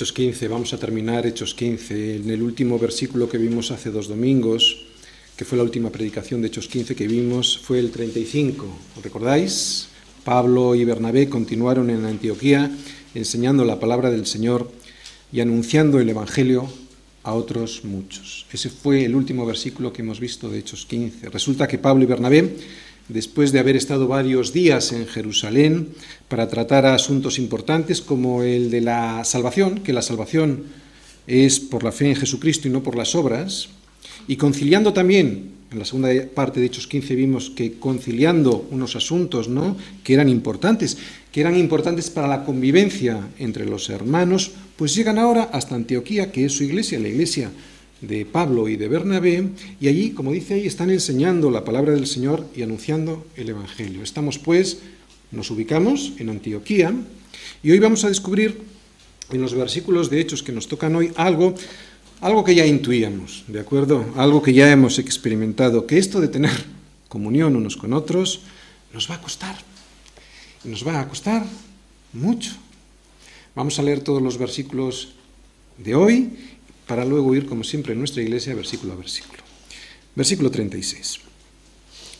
Hechos 15, vamos a terminar Hechos 15. En el último versículo que vimos hace dos domingos, que fue la última predicación de Hechos 15 que vimos, fue el 35. ¿Os recordáis? Pablo y Bernabé continuaron en Antioquía enseñando la palabra del Señor y anunciando el Evangelio a otros muchos. Ese fue el último versículo que hemos visto de Hechos 15. Resulta que Pablo y Bernabé, después de haber estado varios días en Jerusalén para tratar asuntos importantes como el de la salvación, que la salvación es por la fe en Jesucristo y no por las obras, y conciliando también en la segunda parte de Hechos 15 vimos que conciliando unos asuntos ¿no? que eran importantes, que eran importantes para la convivencia entre los hermanos, pues llegan ahora hasta Antioquía, que es su iglesia, la iglesia de Pablo y de Bernabé, y allí, como dice ahí, están enseñando la palabra del Señor y anunciando el Evangelio. Estamos pues, nos ubicamos en Antioquía, y hoy vamos a descubrir en los versículos de Hechos que nos tocan hoy algo algo que ya intuíamos, ¿de acuerdo? Algo que ya hemos experimentado, que esto de tener comunión unos con otros nos va a costar. Nos va a costar mucho. Vamos a leer todos los versículos de hoy para luego ir, como siempre, en nuestra iglesia, versículo a versículo. Versículo 36.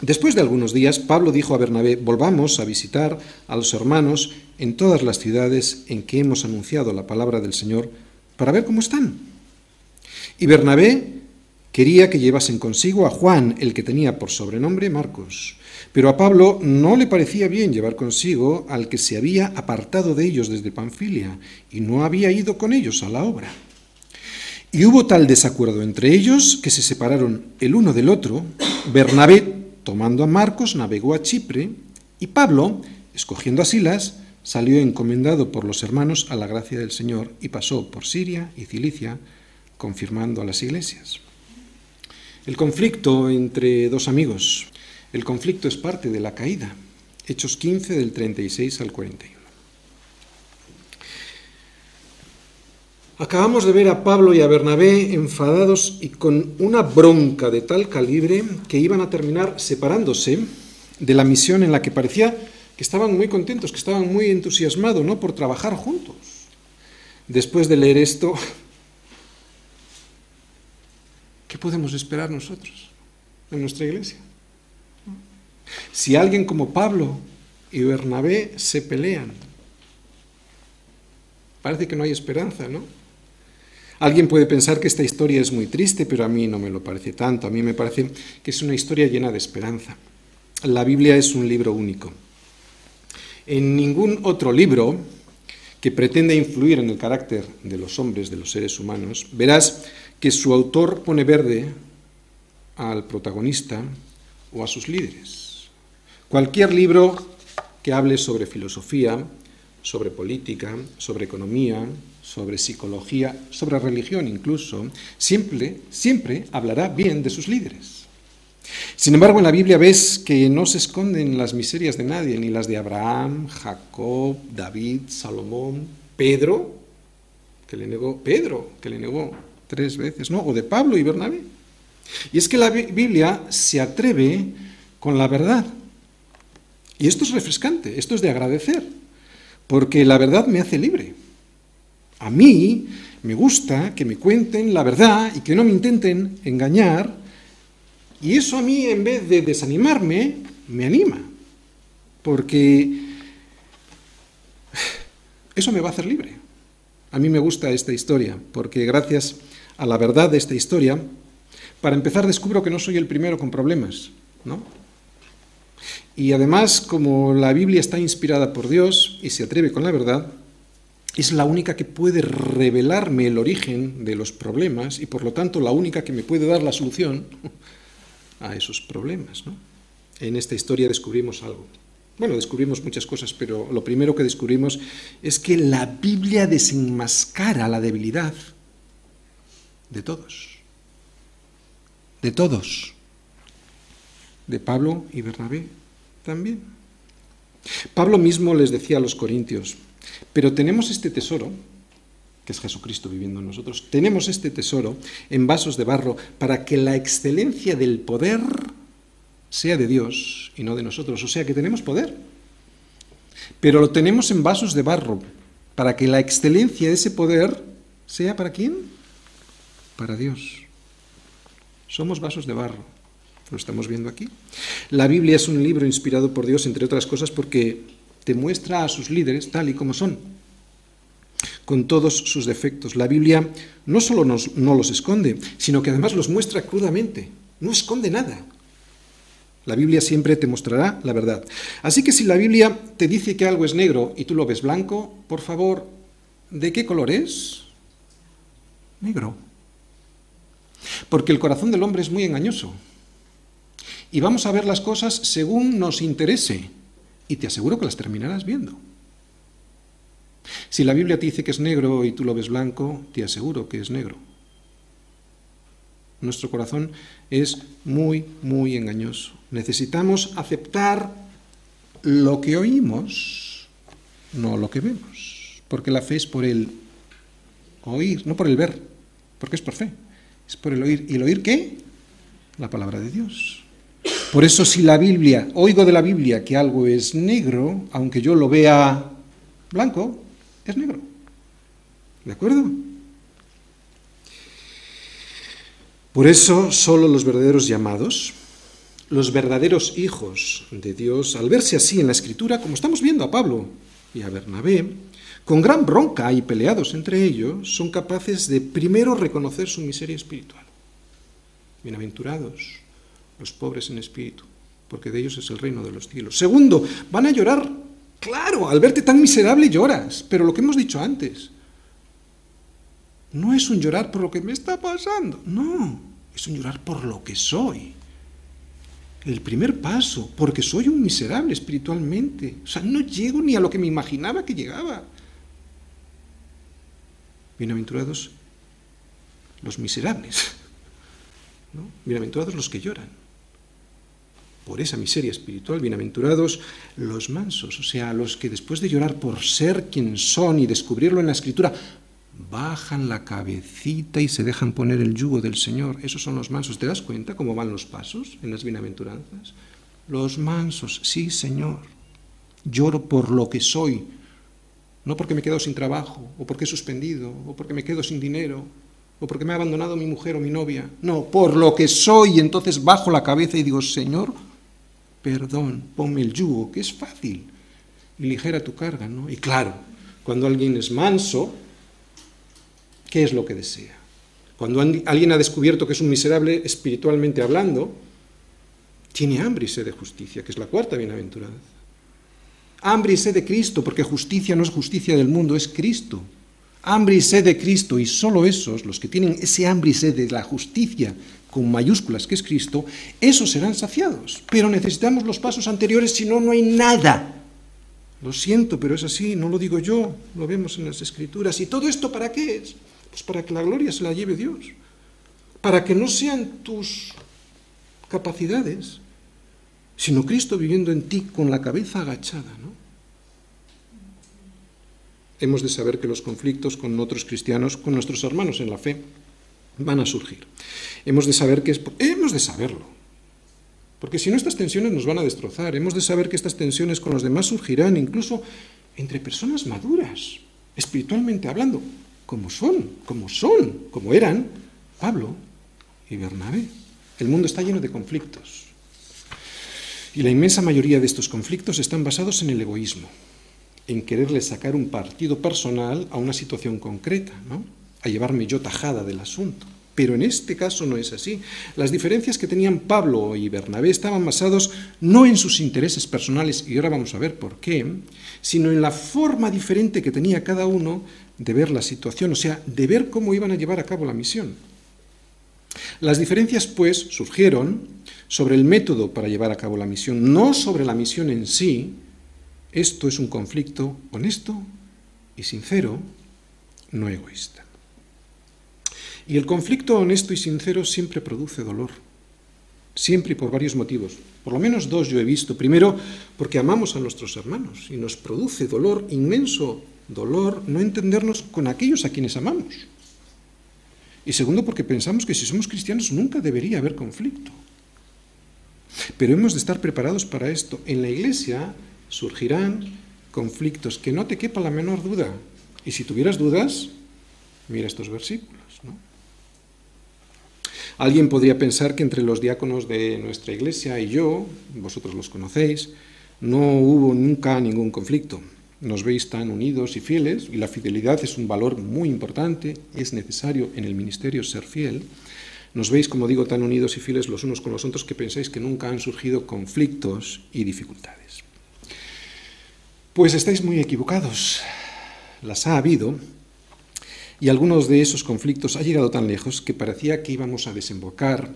Después de algunos días, Pablo dijo a Bernabé, volvamos a visitar a los hermanos en todas las ciudades en que hemos anunciado la palabra del Señor para ver cómo están y Bernabé quería que llevasen consigo a Juan, el que tenía por sobrenombre Marcos. Pero a Pablo no le parecía bien llevar consigo al que se había apartado de ellos desde Panfilia y no había ido con ellos a la obra. Y hubo tal desacuerdo entre ellos que se separaron el uno del otro. Bernabé, tomando a Marcos, navegó a Chipre y Pablo, escogiendo a Silas, salió encomendado por los hermanos a la gracia del Señor y pasó por Siria y Cilicia, confirmando a las iglesias. El conflicto entre dos amigos. El conflicto es parte de la caída. Hechos 15 del 36 al 41. Acabamos de ver a Pablo y a Bernabé enfadados y con una bronca de tal calibre que iban a terminar separándose de la misión en la que parecía que estaban muy contentos, que estaban muy entusiasmados, ¿no? por trabajar juntos. Después de leer esto, ¿Qué podemos esperar nosotros en nuestra iglesia? Si alguien como Pablo y Bernabé se pelean, parece que no hay esperanza, ¿no? Alguien puede pensar que esta historia es muy triste, pero a mí no me lo parece tanto. A mí me parece que es una historia llena de esperanza. La Biblia es un libro único. En ningún otro libro que pretenda influir en el carácter de los hombres, de los seres humanos, verás que su autor pone verde al protagonista o a sus líderes. Cualquier libro que hable sobre filosofía, sobre política, sobre economía, sobre psicología, sobre religión incluso, siempre, siempre hablará bien de sus líderes. Sin embargo, en la Biblia ves que no se esconden las miserias de nadie, ni las de Abraham, Jacob, David, Salomón, Pedro, que le negó, Pedro, que le negó tres veces, ¿no? O de Pablo y Bernabé. Y es que la Biblia se atreve con la verdad. Y esto es refrescante, esto es de agradecer, porque la verdad me hace libre. A mí me gusta que me cuenten la verdad y que no me intenten engañar, y eso a mí en vez de desanimarme, me anima, porque eso me va a hacer libre. A mí me gusta esta historia, porque gracias a la verdad de esta historia, para empezar descubro que no soy el primero con problemas, ¿no? Y además, como la Biblia está inspirada por Dios y se atreve con la verdad, es la única que puede revelarme el origen de los problemas y por lo tanto la única que me puede dar la solución a esos problemas. En esta historia descubrimos algo. Bueno, descubrimos muchas cosas, pero lo primero que descubrimos es que la Biblia desenmascara la debilidad de todos. De todos. De Pablo y Bernabé también. Pablo mismo les decía a los corintios, pero tenemos este tesoro, que es Jesucristo viviendo en nosotros, tenemos este tesoro en vasos de barro para que la excelencia del poder sea de Dios y no de nosotros. O sea que tenemos poder, pero lo tenemos en vasos de barro para que la excelencia de ese poder sea para quién? Para Dios. Somos vasos de barro. Lo estamos viendo aquí. La Biblia es un libro inspirado por Dios, entre otras cosas, porque te muestra a sus líderes tal y como son, con todos sus defectos. La Biblia no solo nos, no los esconde, sino que además los muestra crudamente. No esconde nada. La Biblia siempre te mostrará la verdad. Así que si la Biblia te dice que algo es negro y tú lo ves blanco, por favor, ¿de qué color es? Negro. Porque el corazón del hombre es muy engañoso. Y vamos a ver las cosas según nos interese. Y te aseguro que las terminarás viendo. Si la Biblia te dice que es negro y tú lo ves blanco, te aseguro que es negro. Nuestro corazón es muy, muy engañoso. Necesitamos aceptar lo que oímos, no lo que vemos. Porque la fe es por el oír, no por el ver, porque es por fe. Es por el oír. ¿Y el oír qué? La palabra de Dios. Por eso si la Biblia, oigo de la Biblia que algo es negro, aunque yo lo vea blanco, es negro. ¿De acuerdo? Por eso solo los verdaderos llamados, los verdaderos hijos de Dios, al verse así en la Escritura, como estamos viendo a Pablo y a Bernabé, con gran bronca y peleados entre ellos, son capaces de primero reconocer su miseria espiritual. Bienaventurados los pobres en espíritu, porque de ellos es el reino de los cielos. Segundo, van a llorar. Claro, al verte tan miserable lloras, pero lo que hemos dicho antes, no es un llorar por lo que me está pasando, no, es un llorar por lo que soy. El primer paso, porque soy un miserable espiritualmente. O sea, no llego ni a lo que me imaginaba que llegaba. Bienaventurados los miserables. ¿no? Bienaventurados los que lloran. Por esa miseria espiritual, bienaventurados los mansos, o sea, los que después de llorar por ser quien son y descubrirlo en la escritura, bajan la cabecita y se dejan poner el yugo del Señor. Esos son los mansos. ¿Te das cuenta cómo van los pasos en las bienaventuranzas? Los mansos, sí, Señor. Lloro por lo que soy, no porque me quedo sin trabajo, o porque he suspendido, o porque me quedo sin dinero, o porque me ha abandonado mi mujer o mi novia. No, por lo que soy. Entonces bajo la cabeza y digo, Señor, perdón, ponme el yugo, que es fácil, y ligera tu carga, ¿no? Y claro, cuando alguien es manso, ¿qué es lo que desea? Cuando alguien ha descubierto que es un miserable espiritualmente hablando, tiene hambre y sed de justicia, que es la cuarta bienaventuranza. Hambre y sed de Cristo, porque justicia no es justicia del mundo, es Cristo. Hambre y sed de Cristo, y solo esos, los que tienen ese hambre y sed de la justicia con mayúsculas que es Cristo, esos serán saciados. Pero necesitamos los pasos anteriores, si no, no hay nada. Lo siento, pero es así, no lo digo yo, lo vemos en las Escrituras. ¿Y todo esto para qué es? Pues para que la gloria se la lleve Dios. Para que no sean tus capacidades, sino Cristo viviendo en ti con la cabeza agachada, ¿no? Hemos de saber que los conflictos con otros cristianos, con nuestros hermanos en la fe, van a surgir. Hemos de saber que es, hemos de saberlo. Porque si no estas tensiones nos van a destrozar, hemos de saber que estas tensiones con los demás surgirán incluso entre personas maduras, espiritualmente hablando, como son, como son, como eran Pablo y Bernabé. El mundo está lleno de conflictos. Y la inmensa mayoría de estos conflictos están basados en el egoísmo, en quererle sacar un partido personal a una situación concreta, ¿no? A llevarme yo tajada del asunto. Pero en este caso no es así. Las diferencias que tenían Pablo y Bernabé estaban basados no en sus intereses personales, y ahora vamos a ver por qué, sino en la forma diferente que tenía cada uno de ver la situación, o sea, de ver cómo iban a llevar a cabo la misión. Las diferencias, pues, surgieron sobre el método para llevar a cabo la misión, no sobre la misión en sí. Esto es un conflicto honesto y sincero, no egoísta. Y el conflicto honesto y sincero siempre produce dolor, siempre y por varios motivos. Por lo menos dos yo he visto. Primero, porque amamos a nuestros hermanos y nos produce dolor, inmenso dolor, no entendernos con aquellos a quienes amamos. Y segundo, porque pensamos que si somos cristianos nunca debería haber conflicto. Pero hemos de estar preparados para esto. En la iglesia surgirán conflictos, que no te quepa la menor duda, Y si tuvieras dudas, mira estos versículos. Alguien podría pensar que entre los diáconos de nuestra iglesia y yo, vosotros los conocéis, no hubo nunca ningún conflicto. Nos veis tan unidos y fieles, y la fidelidad es un valor muy importante, es necesario en el ministerio ser fiel. Nos veis, como digo, tan unidos y fieles los unos con los otros que pensáis que nunca han surgido conflictos y dificultades. Pues estáis muy equivocados. Las ha habido, y algunos de esos conflictos ha llegado tan lejos que parecía que íbamos a desembocar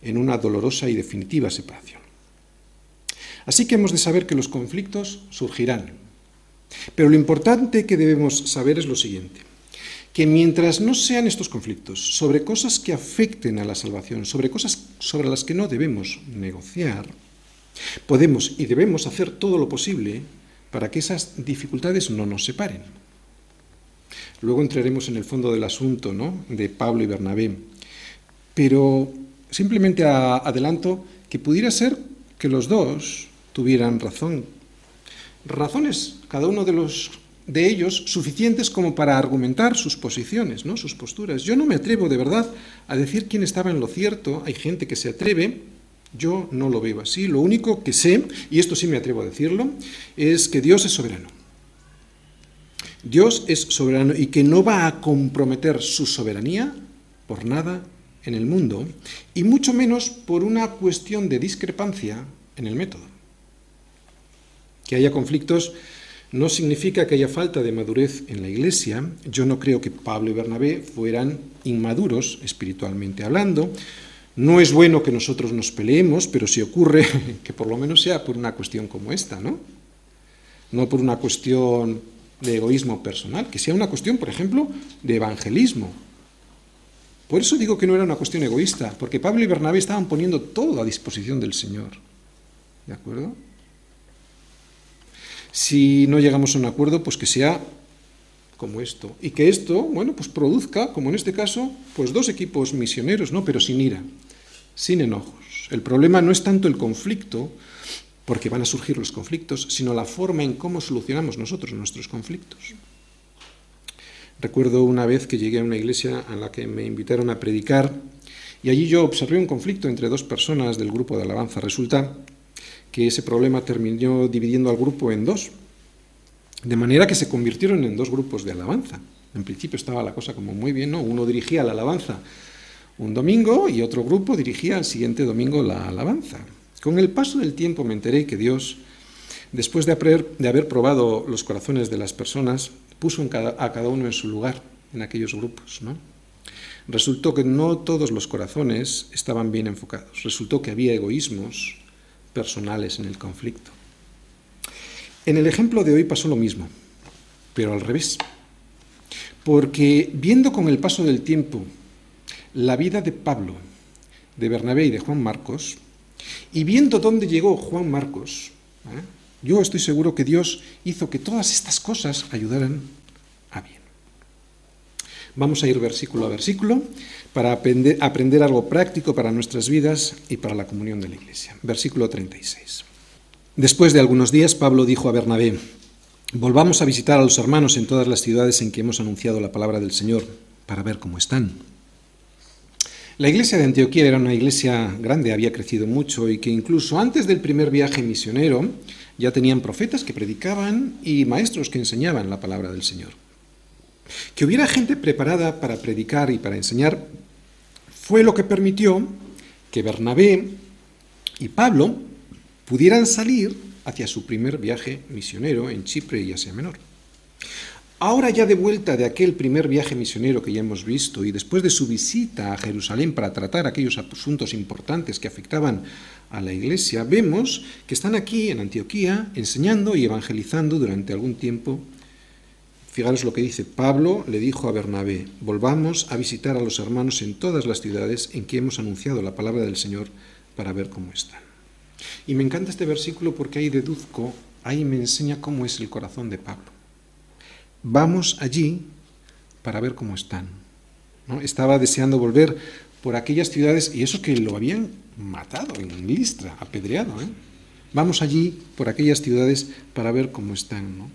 en una dolorosa y definitiva separación. Así que hemos de saber que los conflictos surgirán. Pero lo importante que debemos saber es lo siguiente, que mientras no sean estos conflictos sobre cosas que afecten a la salvación, sobre cosas sobre las que no debemos negociar, podemos y debemos hacer todo lo posible para que esas dificultades no nos separen. Luego entraremos en el fondo del asunto ¿no? de Pablo y Bernabé. Pero simplemente adelanto que pudiera ser que los dos tuvieran razón. Razones, cada uno de los de ellos suficientes como para argumentar sus posiciones, ¿no? sus posturas. Yo no me atrevo de verdad a decir quién estaba en lo cierto. Hay gente que se atreve, yo no lo veo así. Lo único que sé, y esto sí me atrevo a decirlo, es que Dios es soberano. Dios es soberano y que no va a comprometer su soberanía por nada en el mundo, y mucho menos por una cuestión de discrepancia en el método. Que haya conflictos no significa que haya falta de madurez en la Iglesia. Yo no creo que Pablo y Bernabé fueran inmaduros espiritualmente hablando. No es bueno que nosotros nos peleemos, pero si ocurre que por lo menos sea por una cuestión como esta, ¿no? No por una cuestión de egoísmo personal, que sea una cuestión, por ejemplo, de evangelismo. Por eso digo que no era una cuestión egoísta, porque Pablo y Bernabé estaban poniendo todo a disposición del Señor. ¿De acuerdo? Si no llegamos a un acuerdo, pues que sea como esto. Y que esto, bueno, pues produzca, como en este caso, pues dos equipos misioneros, ¿no? Pero sin ira, sin enojos. El problema no es tanto el conflicto, porque van a surgir los conflictos, sino la forma en cómo solucionamos nosotros nuestros conflictos. Recuerdo una vez que llegué a una iglesia a la que me invitaron a predicar y allí yo observé un conflicto entre dos personas del grupo de alabanza. Resulta que ese problema terminó dividiendo al grupo en dos, de manera que se convirtieron en dos grupos de alabanza. En principio estaba la cosa como muy bien, ¿no? Uno dirigía la alabanza un domingo y otro grupo dirigía el siguiente domingo la alabanza. Con el paso del tiempo me enteré que Dios, después de haber, probado los corazones de las personas, puso a cada uno en su lugar en aquellos grupos. Resultó que no todos los corazones estaban bien enfocados. Resultó que había egoísmos personales en el conflicto. En el ejemplo de hoy pasó lo mismo, pero al revés. Porque viendo con el paso del tiempo la vida de Pablo, de Bernabé y de Juan Marcos, y viendo dónde llegó Juan Marcos, ¿eh? yo estoy seguro que Dios hizo que todas estas cosas ayudaran a bien. Vamos a ir versículo a versículo para aprender, aprender algo práctico para nuestras vidas y para la comunión de la Iglesia. Versículo 36. Después de algunos días, Pablo dijo a Bernabé, volvamos a visitar a los hermanos en todas las ciudades en que hemos anunciado la palabra del Señor para ver cómo están la iglesia de Antioquía era una iglesia grande, había crecido mucho y que incluso antes del primer viaje misionero ya tenían profetas que predicaban y maestros que enseñaban la palabra del Señor. Que hubiera gente preparada para predicar y para enseñar fue lo que permitió que Bernabé y Pablo pudieran salir hacia su primer viaje misionero en Chipre y Asia Menor. Ahora ya de vuelta de aquel primer viaje misionero que ya hemos visto y después de su visita a Jerusalén para tratar aquellos asuntos importantes que afectaban a la iglesia, vemos que están aquí en Antioquía enseñando y evangelizando durante algún tiempo. Fijaros lo que dice Pablo, le dijo a Bernabé, volvamos a visitar a los hermanos en todas las ciudades en que hemos anunciado la palabra del Señor para ver cómo están. Y me encanta este versículo porque ahí deduzco, ahí me enseña cómo es el corazón de Pablo vamos allí para ver cómo están. ¿no? Estaba deseando volver por aquellas ciudades, y eso que lo habían matado en Listra, apedreado. ¿eh? Vamos allí por aquellas ciudades para ver cómo están.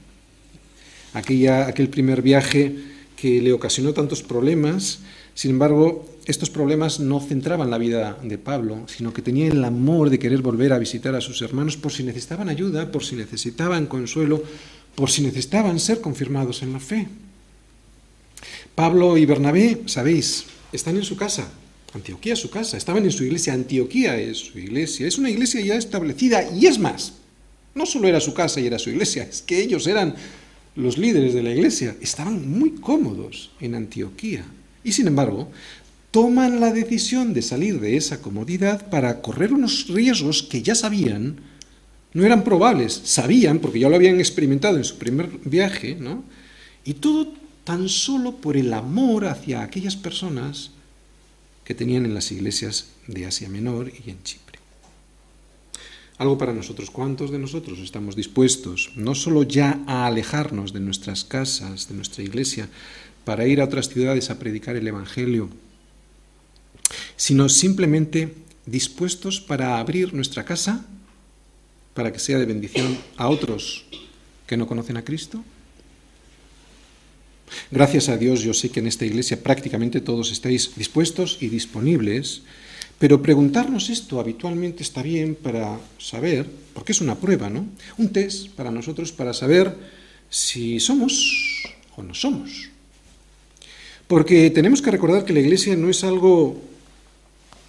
aquella, aquel primer viaje que le ocasionó tantos problemas. Sin embargo, estos problemas no centraban la vida de Pablo, sino que tenía el amor de querer volver a visitar a sus hermanos por si necesitaban ayuda, por si necesitaban consuelo, por si necesitaban ser confirmados en la fe. Pablo y Bernabé, sabéis, están en su casa, Antioquía es su casa, estaban en su iglesia, Antioquía es su iglesia, es una iglesia ya establecida y es más, no solo era su casa y era su iglesia, es que ellos eran los líderes de la iglesia, estaban muy cómodos en Antioquía. Y sin embargo, toman la decisión de salir de esa comodidad para correr unos riesgos que ya sabían, no eran probables, sabían, porque ya lo habían experimentado en su primer viaje, ¿no? Y todo tan solo por el amor hacia aquellas personas que tenían en las iglesias de Asia Menor y en Chipre. Algo para nosotros. ¿Cuántos de nosotros estamos dispuestos no solo ya a alejarnos de nuestras casas, de nuestra iglesia, para ir a otras ciudades a predicar el Evangelio, sino simplemente dispuestos para abrir nuestra casa para que sea de bendición a otros que no conocen a Cristo? Gracias a Dios yo sé que en esta iglesia prácticamente todos estáis dispuestos y disponibles, pero preguntarnos esto habitualmente está bien para saber, porque es una prueba, ¿no? Un test para nosotros para saber si somos o no somos. Porque tenemos que recordar que la iglesia no es algo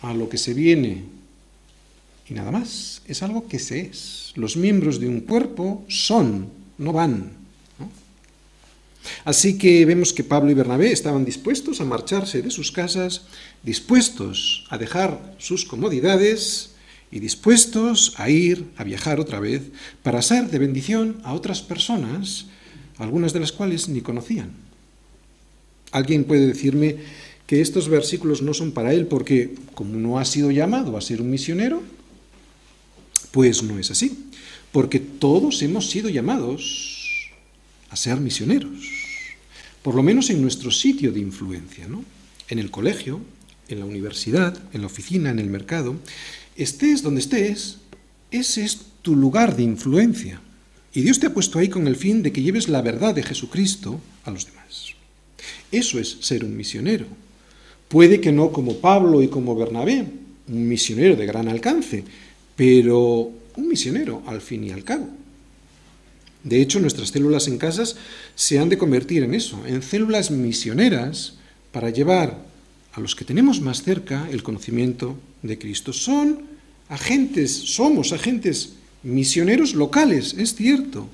a lo que se viene y nada más, es algo que se es. Los miembros de un cuerpo son, no van. Así que vemos que Pablo y Bernabé estaban dispuestos a marcharse de sus casas, dispuestos a dejar sus comodidades y dispuestos a ir, a viajar otra vez, para ser de bendición a otras personas, algunas de las cuales ni conocían. Alguien puede decirme que estos versículos no son para él porque, como no ha sido llamado a ser un misionero, pues no es así, porque todos hemos sido llamados a ser misioneros por lo menos en nuestro sitio de influencia, ¿no? en el colegio, en la universidad, en la oficina, en el mercado, estés donde estés, ese es tu lugar de influencia. Y Dios te ha puesto ahí con el fin de que lleves la verdad de Jesucristo a los demás. Eso es ser un misionero. Puede que no como Pablo y como Bernabé, un misionero de gran alcance, pero un misionero al fin y al cabo. De hecho, nuestras células en casas se han de convertir en eso, en células misioneras para llevar a los que tenemos más cerca el conocimiento de Cristo. Son agentes, somos agentes misioneros locales, es cierto,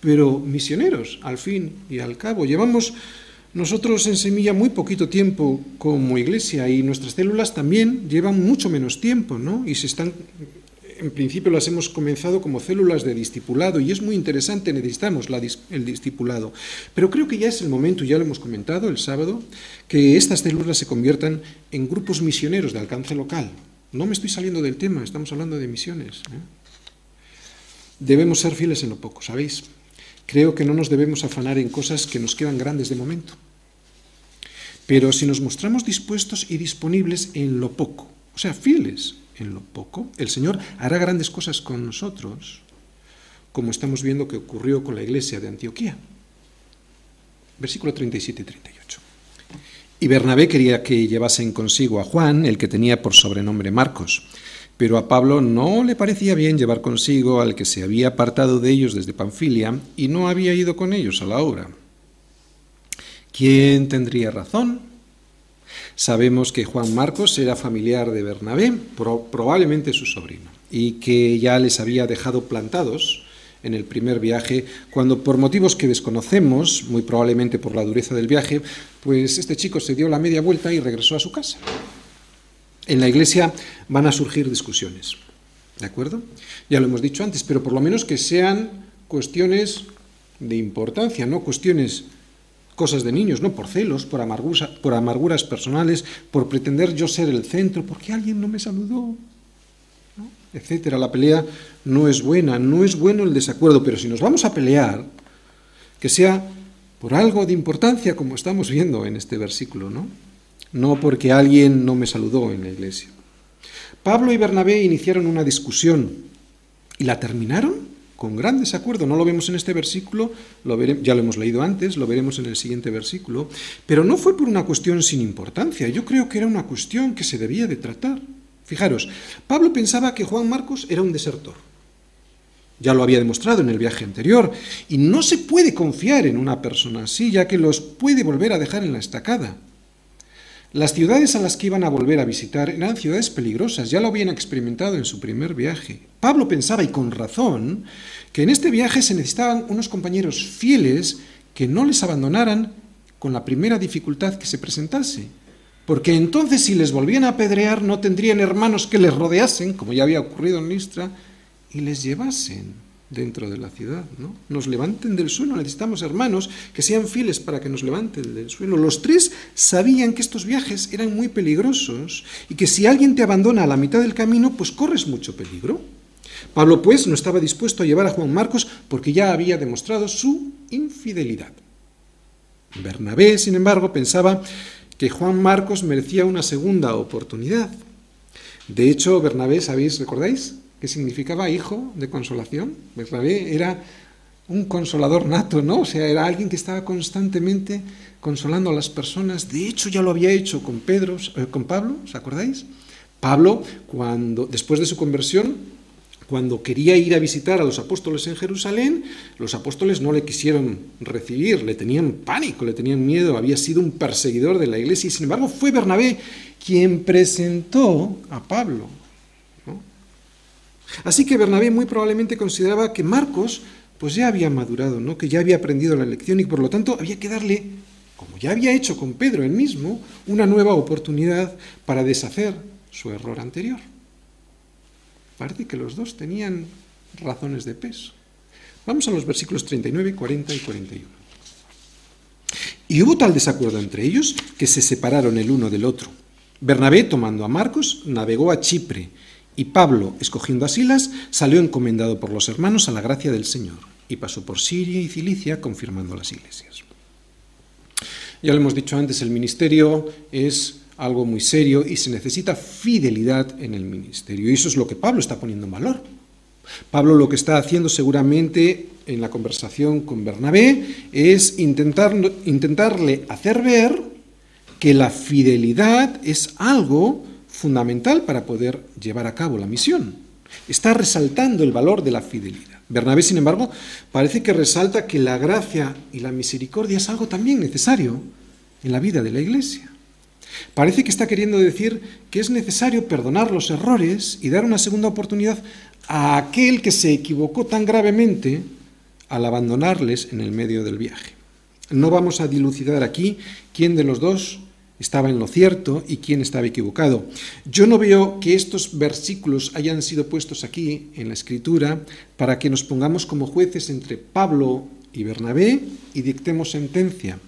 pero misioneros al fin y al cabo. Llevamos nosotros en Semilla muy poquito tiempo como iglesia y nuestras células también llevan mucho menos tiempo, ¿no? Y se están en principio las hemos comenzado como células de discipulado y es muy interesante, necesitamos el discipulado. Pero creo que ya es el momento, ya lo hemos comentado el sábado, que estas células se conviertan en grupos misioneros de alcance local. No me estoy saliendo del tema, estamos hablando de misiones. ¿eh? Debemos ser fieles en lo poco, ¿sabéis? Creo que no nos debemos afanar en cosas que nos quedan grandes de momento. Pero si nos mostramos dispuestos y disponibles en lo poco, o sea, fieles en lo poco, el Señor hará grandes cosas con nosotros, como estamos viendo que ocurrió con la iglesia de Antioquía. Versículo 37 y 38. Y Bernabé quería que llevasen consigo a Juan, el que tenía por sobrenombre Marcos, pero a Pablo no le parecía bien llevar consigo al que se había apartado de ellos desde Panfilia y no había ido con ellos a la obra. ¿Quién tendría razón? Sabemos que Juan Marcos era familiar de Bernabé, probablemente su sobrino, y que ya les había dejado plantados en el primer viaje, cuando por motivos que desconocemos, muy probablemente por la dureza del viaje, pues este chico se dio la media vuelta y regresó a su casa. En la iglesia van a surgir discusiones, ¿de acuerdo? Ya lo hemos dicho antes, pero por lo menos que sean cuestiones de importancia, no cuestiones cosas de niños, no por celos, por, amarguras personales, por pretender yo ser el centro, porque alguien no me saludó, etcétera. La pelea no es buena, no es bueno el desacuerdo, pero si nos vamos a pelear, que sea por algo de importancia, como estamos viendo en este versículo, ¿no? No porque alguien no me saludó en la iglesia. Pablo y Bernabé iniciaron una discusión y la terminaron con gran desacuerdo. No lo vemos en este versículo, lo ya lo hemos leído antes, lo veremos en el siguiente versículo, pero no fue por una cuestión sin importancia, yo creo que era una cuestión que se debía de tratar. Fijaros, Pablo pensaba que Juan Marcos era un desertor. Ya lo había demostrado en el viaje anterior, y no se puede confiar en una persona así, ya que los puede volver a dejar en la estacada. Las ciudades a las que iban a volver a visitar eran ciudades peligrosas, ya lo habían experimentado en su primer viaje. Pablo pensaba, y con razón, que en este viaje se necesitaban unos compañeros fieles que no les abandonaran con la primera dificultad que se presentase, porque entonces si les volvían a apedrear no tendrían hermanos que les rodeasen, como ya había ocurrido en Listra, y les llevasen dentro de la ciudad, ¿no? Nos levanten del suelo, necesitamos hermanos que sean fieles para que nos levanten del suelo. Los tres sabían que estos viajes eran muy peligrosos y que si alguien te abandona a la mitad del camino, pues corres mucho peligro. Pablo, pues, no estaba dispuesto a llevar a Juan Marcos porque ya había demostrado su infidelidad. Bernabé, sin embargo, pensaba que Juan Marcos merecía una segunda oportunidad. De hecho, Bernabé, ¿sabéis, recordáis? Que significaba hijo de consolación. Bernabé era un consolador nato, ¿no? O sea, era alguien que estaba constantemente consolando a las personas. De hecho, ya lo había hecho con Pedro, eh, con Pablo, ¿os acordáis? Pablo, cuando después de su conversión, cuando quería ir a visitar a los apóstoles en Jerusalén, los apóstoles no le quisieron recibir, le tenían pánico, le tenían miedo, había sido un perseguidor de la iglesia y sin embargo fue Bernabé quien presentó a Pablo Así que Bernabé muy probablemente consideraba que Marcos pues ya había madurado, ¿no? que ya había aprendido la lección y por lo tanto había que darle, como ya había hecho con Pedro él mismo, una nueva oportunidad para deshacer su error anterior. Parece que los dos tenían razones de peso. Vamos a los versículos 39, 40 y 41. Y hubo tal desacuerdo entre ellos que se separaron el uno del otro. Bernabé, tomando a Marcos, navegó a Chipre y Pablo, escogiendo a Silas, salió encomendado por los hermanos a la gracia del Señor y pasó por Siria y Cilicia confirmando las iglesias. Ya lo hemos dicho antes, el ministerio es algo muy serio y se necesita fidelidad en el ministerio. Y eso es lo que Pablo está poniendo en valor. Pablo lo que está haciendo seguramente en la conversación con Bernabé es intentar, intentarle hacer ver que la fidelidad es algo fundamental para poder llevar a cabo la misión. Está resaltando el valor de la fidelidad. Bernabé, sin embargo, parece que resalta que la gracia y la misericordia es algo también necesario en la vida de la Iglesia. Parece que está queriendo decir que es necesario perdonar los errores y dar una segunda oportunidad a aquel que se equivocó tan gravemente al abandonarles en el medio del viaje. No vamos a dilucidar aquí quién de los dos estaba en lo cierto y quién estaba equivocado. Yo no veo que estos versículos hayan sido puestos aquí en la escritura para que nos pongamos como jueces entre Pablo y Bernabé y dictemos sentencia.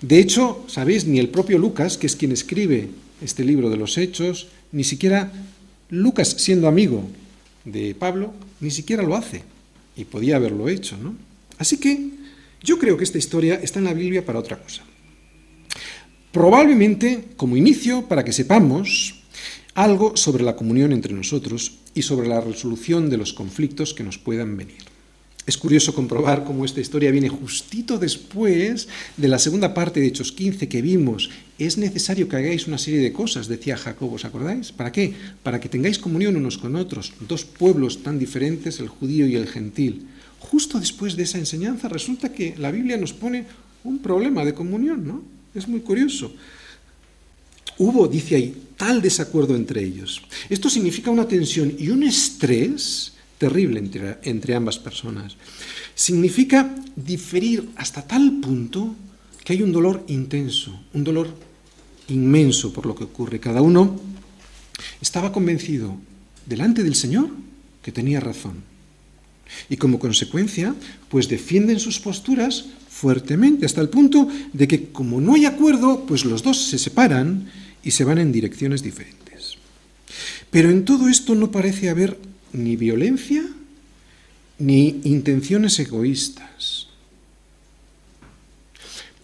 De hecho, sabéis, ni el propio Lucas, que es quien escribe este libro de los Hechos, ni siquiera Lucas, siendo amigo de Pablo, ni siquiera lo hace. Y podía haberlo hecho, ¿no? Así que yo creo que esta historia está en la Biblia para otra cosa. Probablemente como inicio para que sepamos algo sobre la comunión entre nosotros y sobre la resolución de los conflictos que nos puedan venir. Es curioso comprobar cómo esta historia viene justito después de la segunda parte de Hechos 15 que vimos. Es necesario que hagáis una serie de cosas, decía Jacob, ¿os acordáis? ¿Para qué? Para que tengáis comunión unos con otros, dos pueblos tan diferentes, el judío y el gentil. Justo después de esa enseñanza resulta que la Biblia nos pone un problema de comunión, ¿no? Es muy curioso. Hubo, dice ahí, tal desacuerdo entre ellos. Esto significa una tensión y un estrés terrible entre, entre ambas personas. Significa diferir hasta tal punto que hay un dolor intenso, un dolor inmenso por lo que ocurre. Cada uno estaba convencido delante del Señor que tenía razón. Y como consecuencia, pues defienden sus posturas fuertemente, hasta el punto de que como no hay acuerdo, pues los dos se separan y se van en direcciones diferentes. Pero en todo esto no parece haber ni violencia ni intenciones egoístas.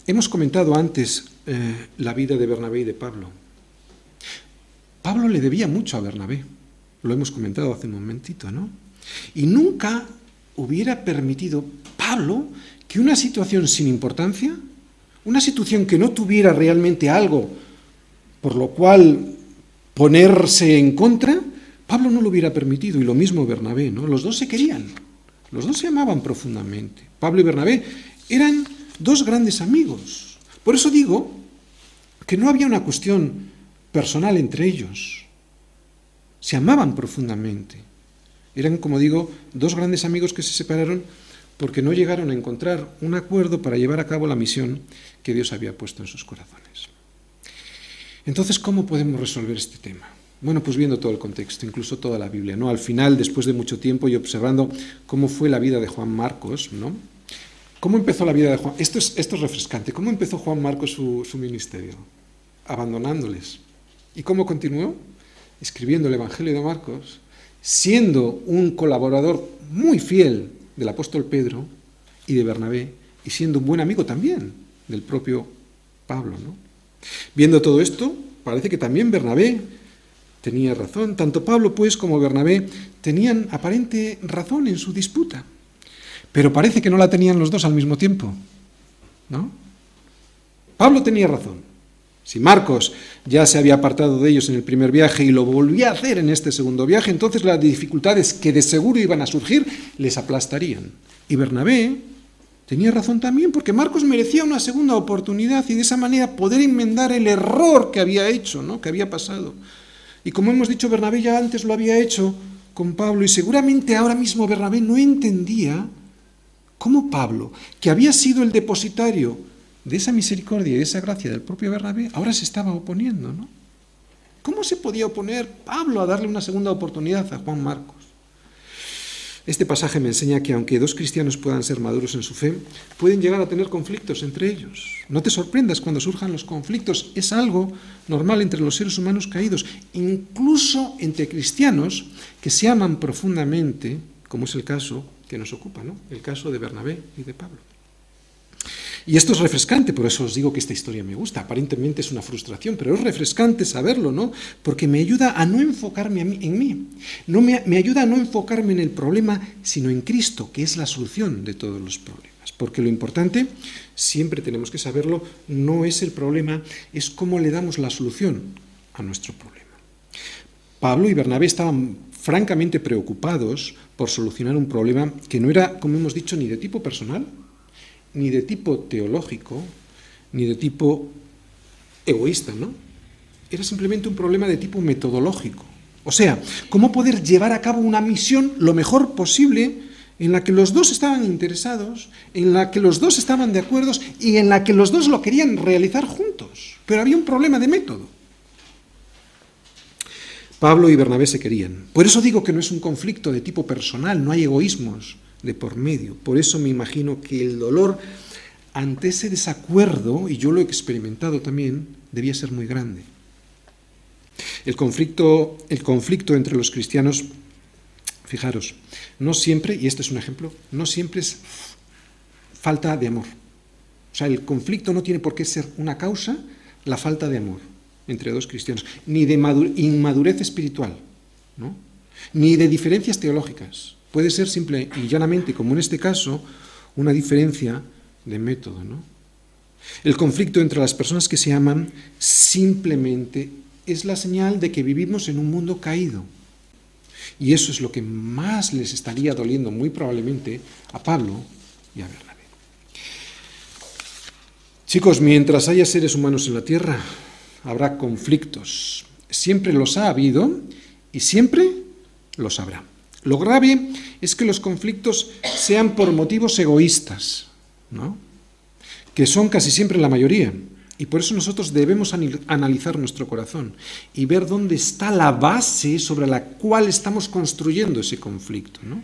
Hemos comentado antes eh, la vida de Bernabé y de Pablo. Pablo le debía mucho a Bernabé, lo hemos comentado hace un momentito, ¿no? Y nunca hubiera permitido Pablo que una situación sin importancia, una situación que no tuviera realmente algo por lo cual ponerse en contra, Pablo no lo hubiera permitido y lo mismo Bernabé, ¿no? Los dos se querían, los dos se amaban profundamente. Pablo y Bernabé eran dos grandes amigos. Por eso digo que no había una cuestión personal entre ellos. Se amaban profundamente. Eran, como digo, dos grandes amigos que se separaron porque no llegaron a encontrar un acuerdo para llevar a cabo la misión que Dios había puesto en sus corazones. Entonces, ¿cómo podemos resolver este tema? Bueno, pues viendo todo el contexto, incluso toda la Biblia, ¿no? Al final, después de mucho tiempo y observando cómo fue la vida de Juan Marcos, ¿no? ¿Cómo empezó la vida de Juan? Esto es, esto es refrescante. ¿Cómo empezó Juan Marcos su, su ministerio? Abandonándoles. ¿Y cómo continuó? Escribiendo el Evangelio de Marcos, siendo un colaborador muy fiel del apóstol Pedro y de Bernabé, y siendo un buen amigo también del propio Pablo, ¿no? Viendo todo esto, parece que también Bernabé tenía razón. Tanto Pablo, pues, como Bernabé tenían aparente razón en su disputa. Pero parece que no la tenían los dos al mismo tiempo. ¿No? Pablo tenía razón. Si Marcos ya se había apartado de ellos en el primer viaje y lo volvía a hacer en este segundo viaje, entonces las dificultades que de seguro iban a surgir les aplastarían. Y Bernabé Tenía razón también porque Marcos merecía una segunda oportunidad y de esa manera poder enmendar el error que había hecho, ¿no? que había pasado. Y como hemos dicho, Bernabé ya antes lo había hecho con Pablo y seguramente ahora mismo Bernabé no entendía cómo Pablo, que había sido el depositario de esa misericordia y de esa gracia del propio Bernabé, ahora se estaba oponiendo. ¿no? ¿Cómo se podía oponer Pablo a darle una segunda oportunidad a Juan Marcos? Este pasaje me enseña que aunque dos cristianos puedan ser maduros en su fe, pueden llegar a tener conflictos entre ellos. No te sorprendas cuando surjan los conflictos, es algo normal entre los seres humanos caídos, incluso entre cristianos que se aman profundamente, como es el caso que nos ocupa, ¿no? el caso de Bernabé y de Pablo. Y esto es refrescante, por eso os digo que esta historia me gusta. Aparentemente es una frustración, pero es refrescante saberlo, ¿no? Porque me ayuda a no enfocarme en mí. No me, me ayuda a no enfocarme en el problema, sino en Cristo, que es la solución de todos los problemas. Porque lo importante, siempre tenemos que saberlo, no es el problema, es cómo le damos la solución a nuestro problema. Pablo y Bernabé estaban francamente preocupados por solucionar un problema que no era, como hemos dicho, ni de tipo personal, ni de tipo teológico, ni de tipo egoísta, ¿no? Era simplemente un problema de tipo metodológico. O sea, cómo poder llevar a cabo una misión lo mejor posible en la que los dos estaban interesados, en la que los dos estaban de acuerdo y en la que los dos lo querían realizar juntos. Pero había un problema de método. Pablo y Bernabé se querían. Por eso digo que no es un conflicto de tipo personal, no hay egoísmos, de por medio. Por eso me imagino que el dolor ante ese desacuerdo, y yo lo he experimentado también, debía ser muy grande. El conflicto, el conflicto entre los cristianos, fijaros, no siempre, y este es un ejemplo, no siempre es falta de amor. O sea, el conflicto no tiene por qué ser una causa la falta de amor entre dos cristianos, ni de inmadurez espiritual, ¿no? ni de diferencias teológicas. Puede ser simple y llanamente, como en este caso, una diferencia de método. ¿no? El conflicto entre las personas que se aman simplemente es la señal de que vivimos en un mundo caído. Y eso es lo que más les estaría doliendo muy probablemente a Pablo y a Bernabé. Chicos, mientras haya seres humanos en la tierra, habrá conflictos. Siempre los ha habido y siempre los habrá. Lo grave es que los conflictos sean por motivos egoístas, ¿no? que son casi siempre la mayoría. Y por eso nosotros debemos analizar nuestro corazón y ver dónde está la base sobre la cual estamos construyendo ese conflicto. ¿no?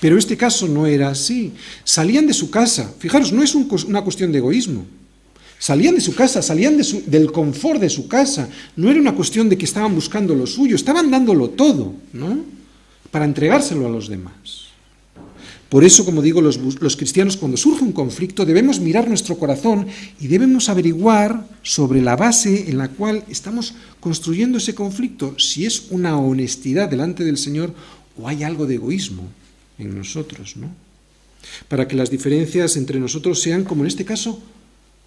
Pero este caso no era así. Salían de su casa. Fijaros, no es una cuestión de egoísmo. Salían de su casa, salían del confort de su casa. No era una cuestión de que estaban buscando lo suyo, estaban dándolo todo, ¿no? Para entregárselo a los demás. Por eso, como digo, los, cristianos cuando surge un conflicto debemos mirar nuestro corazón y debemos averiguar sobre la base en la cual estamos construyendo ese conflicto si es una honestidad delante del Señor o hay algo de egoísmo en nosotros, ¿no? Para que las diferencias entre nosotros sean, como en este caso,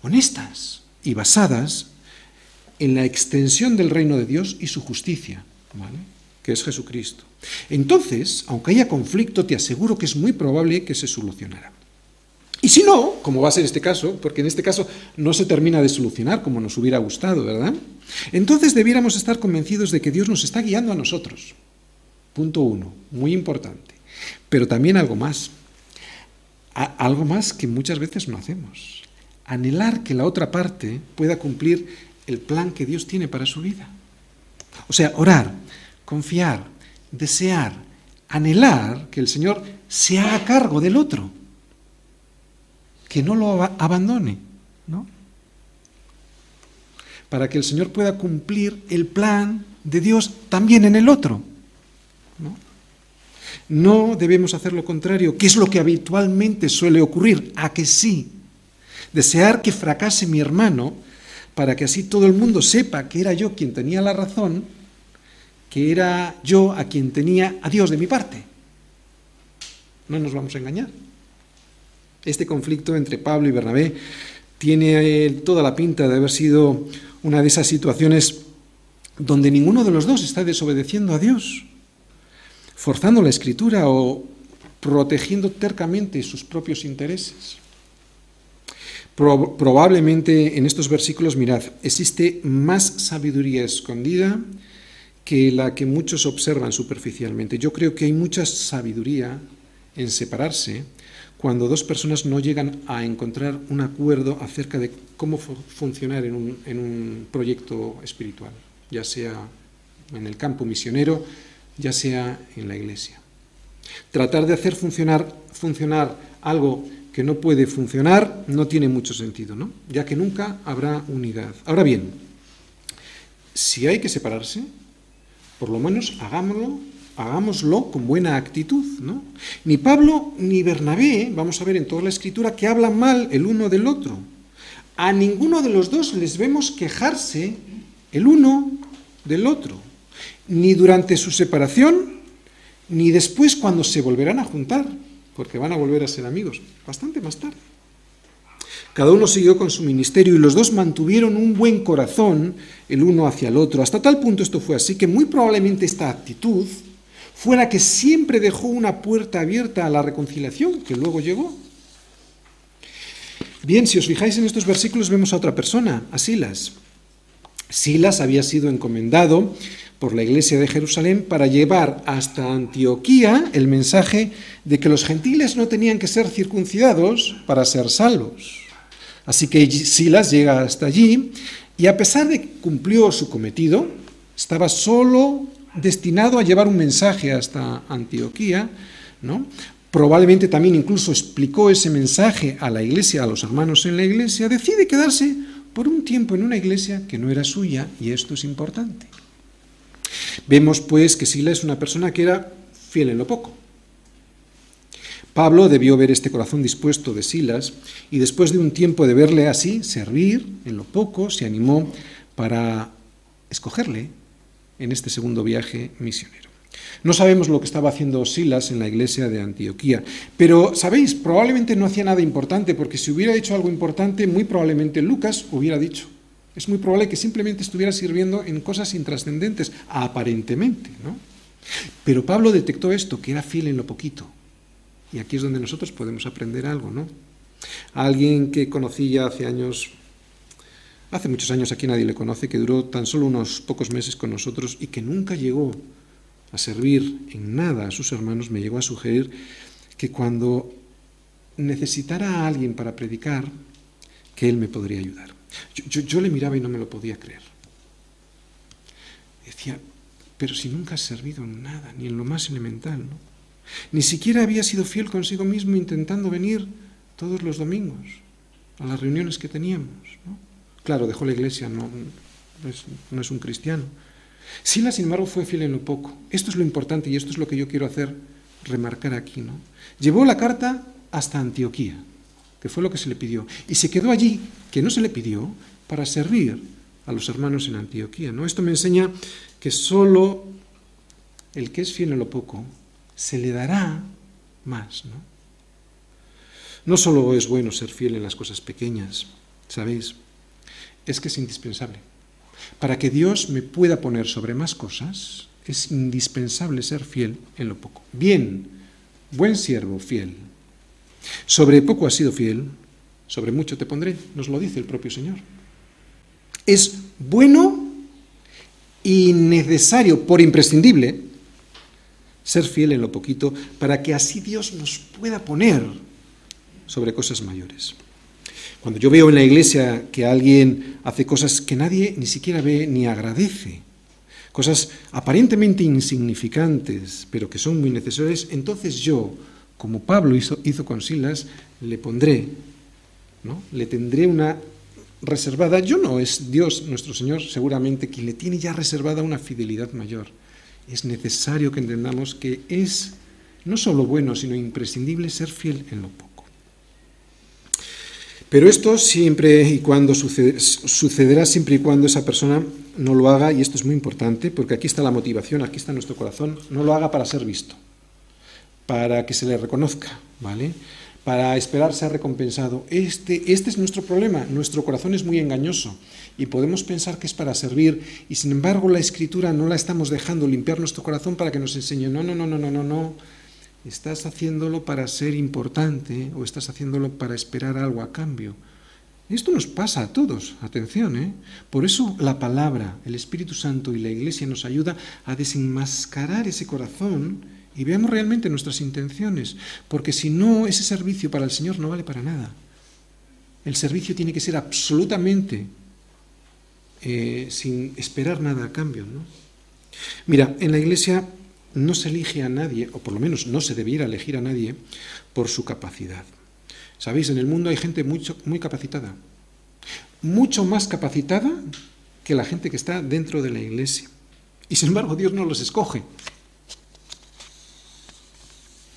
honestas y basadas en la extensión del reino de Dios y su justicia, ¿vale? Que es Jesucristo. Entonces, aunque haya conflicto, te aseguro que es muy probable que se solucionará. Y si no, como va a ser este caso, porque en este caso no se termina de solucionar como nos hubiera gustado, ¿verdad? Entonces debiéramos estar convencidos de que Dios nos está guiando a nosotros. Punto uno, muy importante. Pero también algo más. algo más que muchas veces no hacemos. Anhelar que la otra parte pueda cumplir el plan que Dios tiene para su vida. O sea, orar, confiar, desear, anhelar que el Señor se haga cargo del otro que no lo abandone, ¿no? Para que el Señor pueda cumplir el plan de Dios también en el otro. ¿no? no debemos hacer lo contrario, que es lo que habitualmente suele ocurrir, a que sí. Desear que fracase mi hermano para que así todo el mundo sepa que era yo quien tenía la razón, que era yo a quien tenía a Dios de mi parte. No nos vamos a engañar. Este conflicto entre Pablo y Bernabé tiene toda la pinta de haber sido una de esas situaciones donde ninguno de los dos está desobedeciendo a Dios, forzando la escritura o protegiendo tercamente sus propios intereses. probablemente en estos versículos, mirad, existe más sabiduría escondida que la que muchos observan superficialmente. Yo creo que hay mucha sabiduría en separarse cuando dos personas no llegan a encontrar un acuerdo acerca de cómo funcionar en un, proyecto espiritual, ya sea en el campo misionero, ya sea en la iglesia. Tratar de hacer funcionar, funcionar algo que no puede funcionar no tiene mucho sentido, ¿no? ya que nunca habrá unidad. Ahora bien, si hay que separarse, por lo menos hagámoslo hagámoslo con buena actitud, ¿no? Ni Pablo ni Bernabé, vamos a ver en toda la escritura, que hablan mal el uno del otro. A ninguno de los dos les vemos quejarse el uno del otro, ni durante su separación, ni después cuando se volverán a juntar, porque van a volver a ser amigos, bastante más tarde. Cada uno siguió con su ministerio y los dos mantuvieron un buen corazón el uno hacia el otro. Hasta tal punto esto fue así que muy probablemente esta actitud fue la que siempre dejó una puerta abierta a la reconciliación, que luego llegó. Bien, si os fijáis en estos versículos vemos a otra persona, a Silas. Silas había sido encomendado por la iglesia de Jerusalén para llevar hasta Antioquía el mensaje de que los gentiles no tenían que ser circuncidados para ser salvos. Así que Silas llega hasta allí y a pesar de que cumplió su cometido, estaba solo destinado a llevar un mensaje hasta Antioquía, ¿no? probablemente también incluso explicó ese mensaje a la iglesia, a los hermanos en la iglesia, decide quedarse por un tiempo en una iglesia que no era suya, y esto es importante. Vemos pues que Sila es una persona que era fiel en lo poco. Pablo debió ver este corazón dispuesto de Silas y después de un tiempo de verle así, servir en lo poco, se animó para escogerle en este segundo viaje misionero. No sabemos lo que estaba haciendo Silas en la iglesia de Antioquía, pero sabéis, probablemente no hacía nada importante, porque si hubiera hecho algo importante, muy probablemente Lucas hubiera dicho. Es muy probable que simplemente estuviera sirviendo en cosas intrascendentes, aparentemente, ¿no? Pero Pablo detectó esto, que era fiel en lo poquito. Y aquí es donde nosotros podemos aprender algo, ¿no? alguien que conocí ya hace años hace muchos años aquí nadie le conoce, que duró tan solo unos pocos meses con nosotros y que nunca llegó a servir en nada a sus hermanos, me llegó a sugerir que cuando necesitara a alguien para predicar, que él me podría ayudar. Yo, le miraba y no me lo podía creer. Decía, pero si nunca has servido en nada, ni en lo más elemental, ¿no? Ni siquiera había sido fiel consigo mismo intentando venir todos los domingos a las reuniones que teníamos, ¿no? Claro, dejó la iglesia, no, es, un cristiano. Sila, sin embargo, fue fiel en lo poco. Esto es lo importante y esto es lo que yo quiero hacer remarcar aquí. ¿no? Llevó la carta hasta Antioquía, que fue lo que se le pidió, y se quedó allí, que no se le pidió, para servir a los hermanos en Antioquía. ¿no? Esto me enseña que solo el que es fiel en lo poco se le dará más, ¿no? No solo es bueno ser fiel en las cosas pequeñas, ¿sabéis? Es que es indispensable. Para que Dios me pueda poner sobre más cosas, es indispensable ser fiel en lo poco. Bien, buen siervo, fiel. Sobre poco has sido fiel, sobre mucho te pondré, nos lo dice el propio Señor. Es bueno y necesario, por imprescindible, ser fiel en lo poquito, para que así Dios nos pueda poner sobre cosas mayores. Cuando yo veo en la iglesia que alguien hace cosas que nadie ni siquiera ve ni agradece, cosas aparentemente insignificantes, pero que son muy necesarias, entonces yo, como Pablo hizo, hizo con Silas, le pondré, ¿no? le tendré una reservada, yo no, es Dios nuestro Señor seguramente quien le tiene ya reservada una fidelidad mayor. Es necesario que entendamos que es no solo bueno, sino imprescindible ser fiel en lo poco. Pero esto siempre y cuando sucederá siempre y cuando esa persona no lo haga, y esto es muy importante, porque aquí está la motivación, aquí está nuestro corazón, no lo haga para ser visto, para que se le reconozca, ¿vale? Para esperar ser recompensado. Este, este es nuestro problema, nuestro corazón es muy engañoso y podemos pensar que es para servir y sin embargo la escritura no la estamos dejando limpiar nuestro corazón para que nos enseñe, no, no, no, no, no, no, no ¿Estás haciéndolo para ser importante o estás haciéndolo para esperar algo a cambio? Esto nos pasa a todos, atención, ¿eh? Por eso la palabra, el Espíritu Santo y la Iglesia nos ayuda a desenmascarar ese corazón y veamos realmente nuestras intenciones, porque si no, ese servicio para el Señor no vale para nada. El servicio tiene que ser absolutamente eh, sin esperar nada a cambio. ¿no? Mira, en la Iglesia no se elige a nadie, o por lo menos no se debiera elegir a nadie, por su capacidad. Sabéis, en el mundo hay gente mucho, muy capacitada, mucho más capacitada que la gente que está dentro de la iglesia. Y sin embargo Dios no los escoge.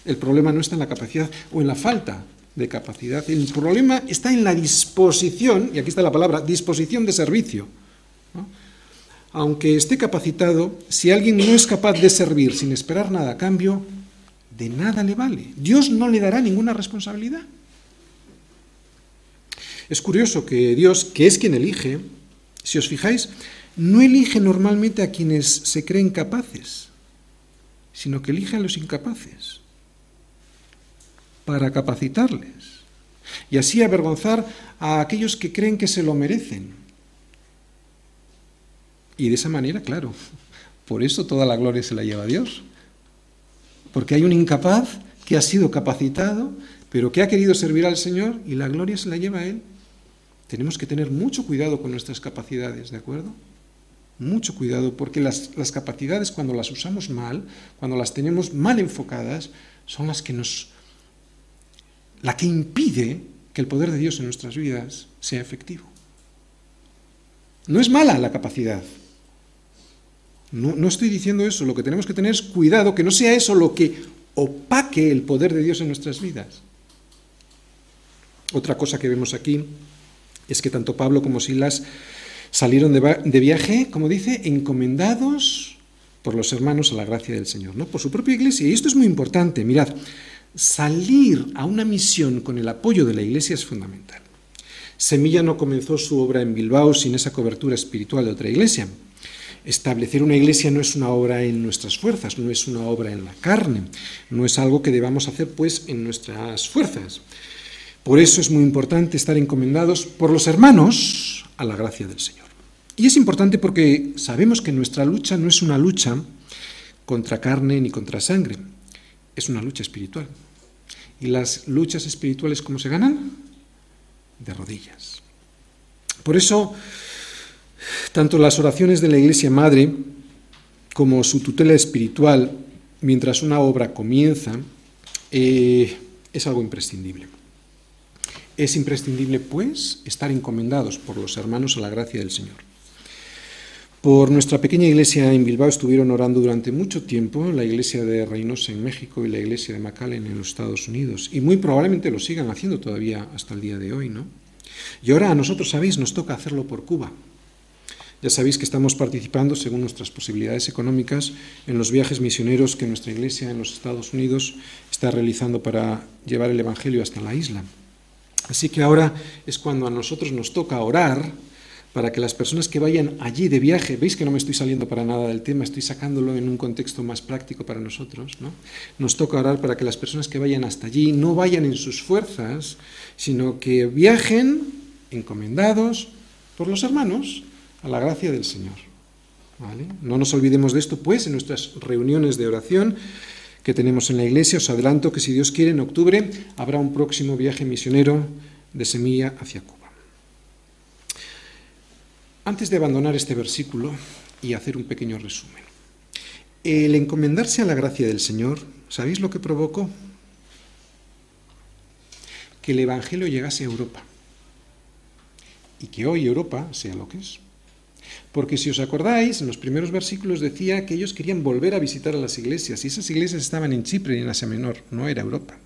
El problema no está en la capacidad o en la falta de capacidad. El problema está en la disposición, y aquí está la palabra, disposición de servicio. Aunque esté capacitado, si alguien no es capaz de servir sin esperar nada a cambio, de nada le vale. Dios no le dará ninguna responsabilidad. Es curioso que Dios, que es quien elige, si os fijáis, no elige normalmente a quienes se creen capaces, sino que elige a los incapaces para capacitarles y así avergonzar a aquellos que creen que se lo merecen. Y de esa manera, claro, por eso toda la gloria se la lleva a Dios. Porque hay un incapaz que ha sido capacitado, pero que ha querido servir al Señor y la gloria se la lleva a Él. Tenemos que tener mucho cuidado con nuestras capacidades, ¿de acuerdo? Mucho cuidado, porque las, las capacidades cuando las usamos mal, cuando las tenemos mal enfocadas, son las que nos... la que impide que el poder de Dios en nuestras vidas sea efectivo. No es mala la capacidad, no, estoy diciendo eso, lo que tenemos que tener es cuidado, que no sea eso lo que opaque el poder de Dios en nuestras vidas. Otra cosa que vemos aquí es que tanto Pablo como Silas salieron de, viaje, como dice, encomendados por los hermanos a la gracia del Señor, ¿no? por su propia iglesia. Y esto es muy importante, mirad, salir a una misión con el apoyo de la iglesia es fundamental. Semilla no comenzó su obra en Bilbao sin esa cobertura espiritual de otra iglesia. Establecer una iglesia no es una obra en nuestras fuerzas, no es una obra en la carne, no es algo que debamos hacer pues en nuestras fuerzas. Por eso es muy importante estar encomendados por los hermanos a la gracia del Señor. Y es importante porque sabemos que nuestra lucha no es una lucha contra carne ni contra sangre, es una lucha espiritual. ¿Y las luchas espirituales cómo se ganan? De rodillas. Por eso tanto las oraciones de la Iglesia Madre como su tutela espiritual mientras una obra comienza eh, es algo imprescindible. Es imprescindible, pues, estar encomendados por los hermanos a la gracia del Señor. Por nuestra pequeña iglesia en Bilbao estuvieron orando durante mucho tiempo la iglesia de Reynosa en México y la iglesia de McAllen en los Estados Unidos, y muy probablemente lo sigan haciendo todavía hasta el día de hoy, ¿no? Y ahora a nosotros, sabéis, nos toca hacerlo por Cuba. Ya sabéis que estamos participando, según nuestras posibilidades económicas, en los viajes misioneros que nuestra iglesia en los Estados Unidos está realizando para llevar el Evangelio hasta la isla. Así que ahora es cuando a nosotros nos toca orar para que las personas que vayan allí de viaje, veis que no me estoy saliendo para nada del tema, estoy sacándolo en un contexto más práctico para nosotros, ¿no? Nos toca orar para que las personas que vayan hasta allí no vayan en sus fuerzas, sino que viajen encomendados por los hermanos a la gracia del Señor. No nos olvidemos de esto, pues, en nuestras reuniones de oración que tenemos en la iglesia. Os adelanto que si Dios quiere, en octubre habrá un próximo viaje misionero de semilla hacia Cuba. Antes de abandonar este versículo y hacer un pequeño resumen, el encomendarse a la gracia del Señor, ¿sabéis lo que provocó? Que el Evangelio llegase a Europa y que hoy Europa sea lo que es. Porque si os acordáis, en los primeros versículos decía que ellos querían volver a visitar a las iglesias, y esas iglesias estaban en Chipre y en Asia Menor, no era Europa.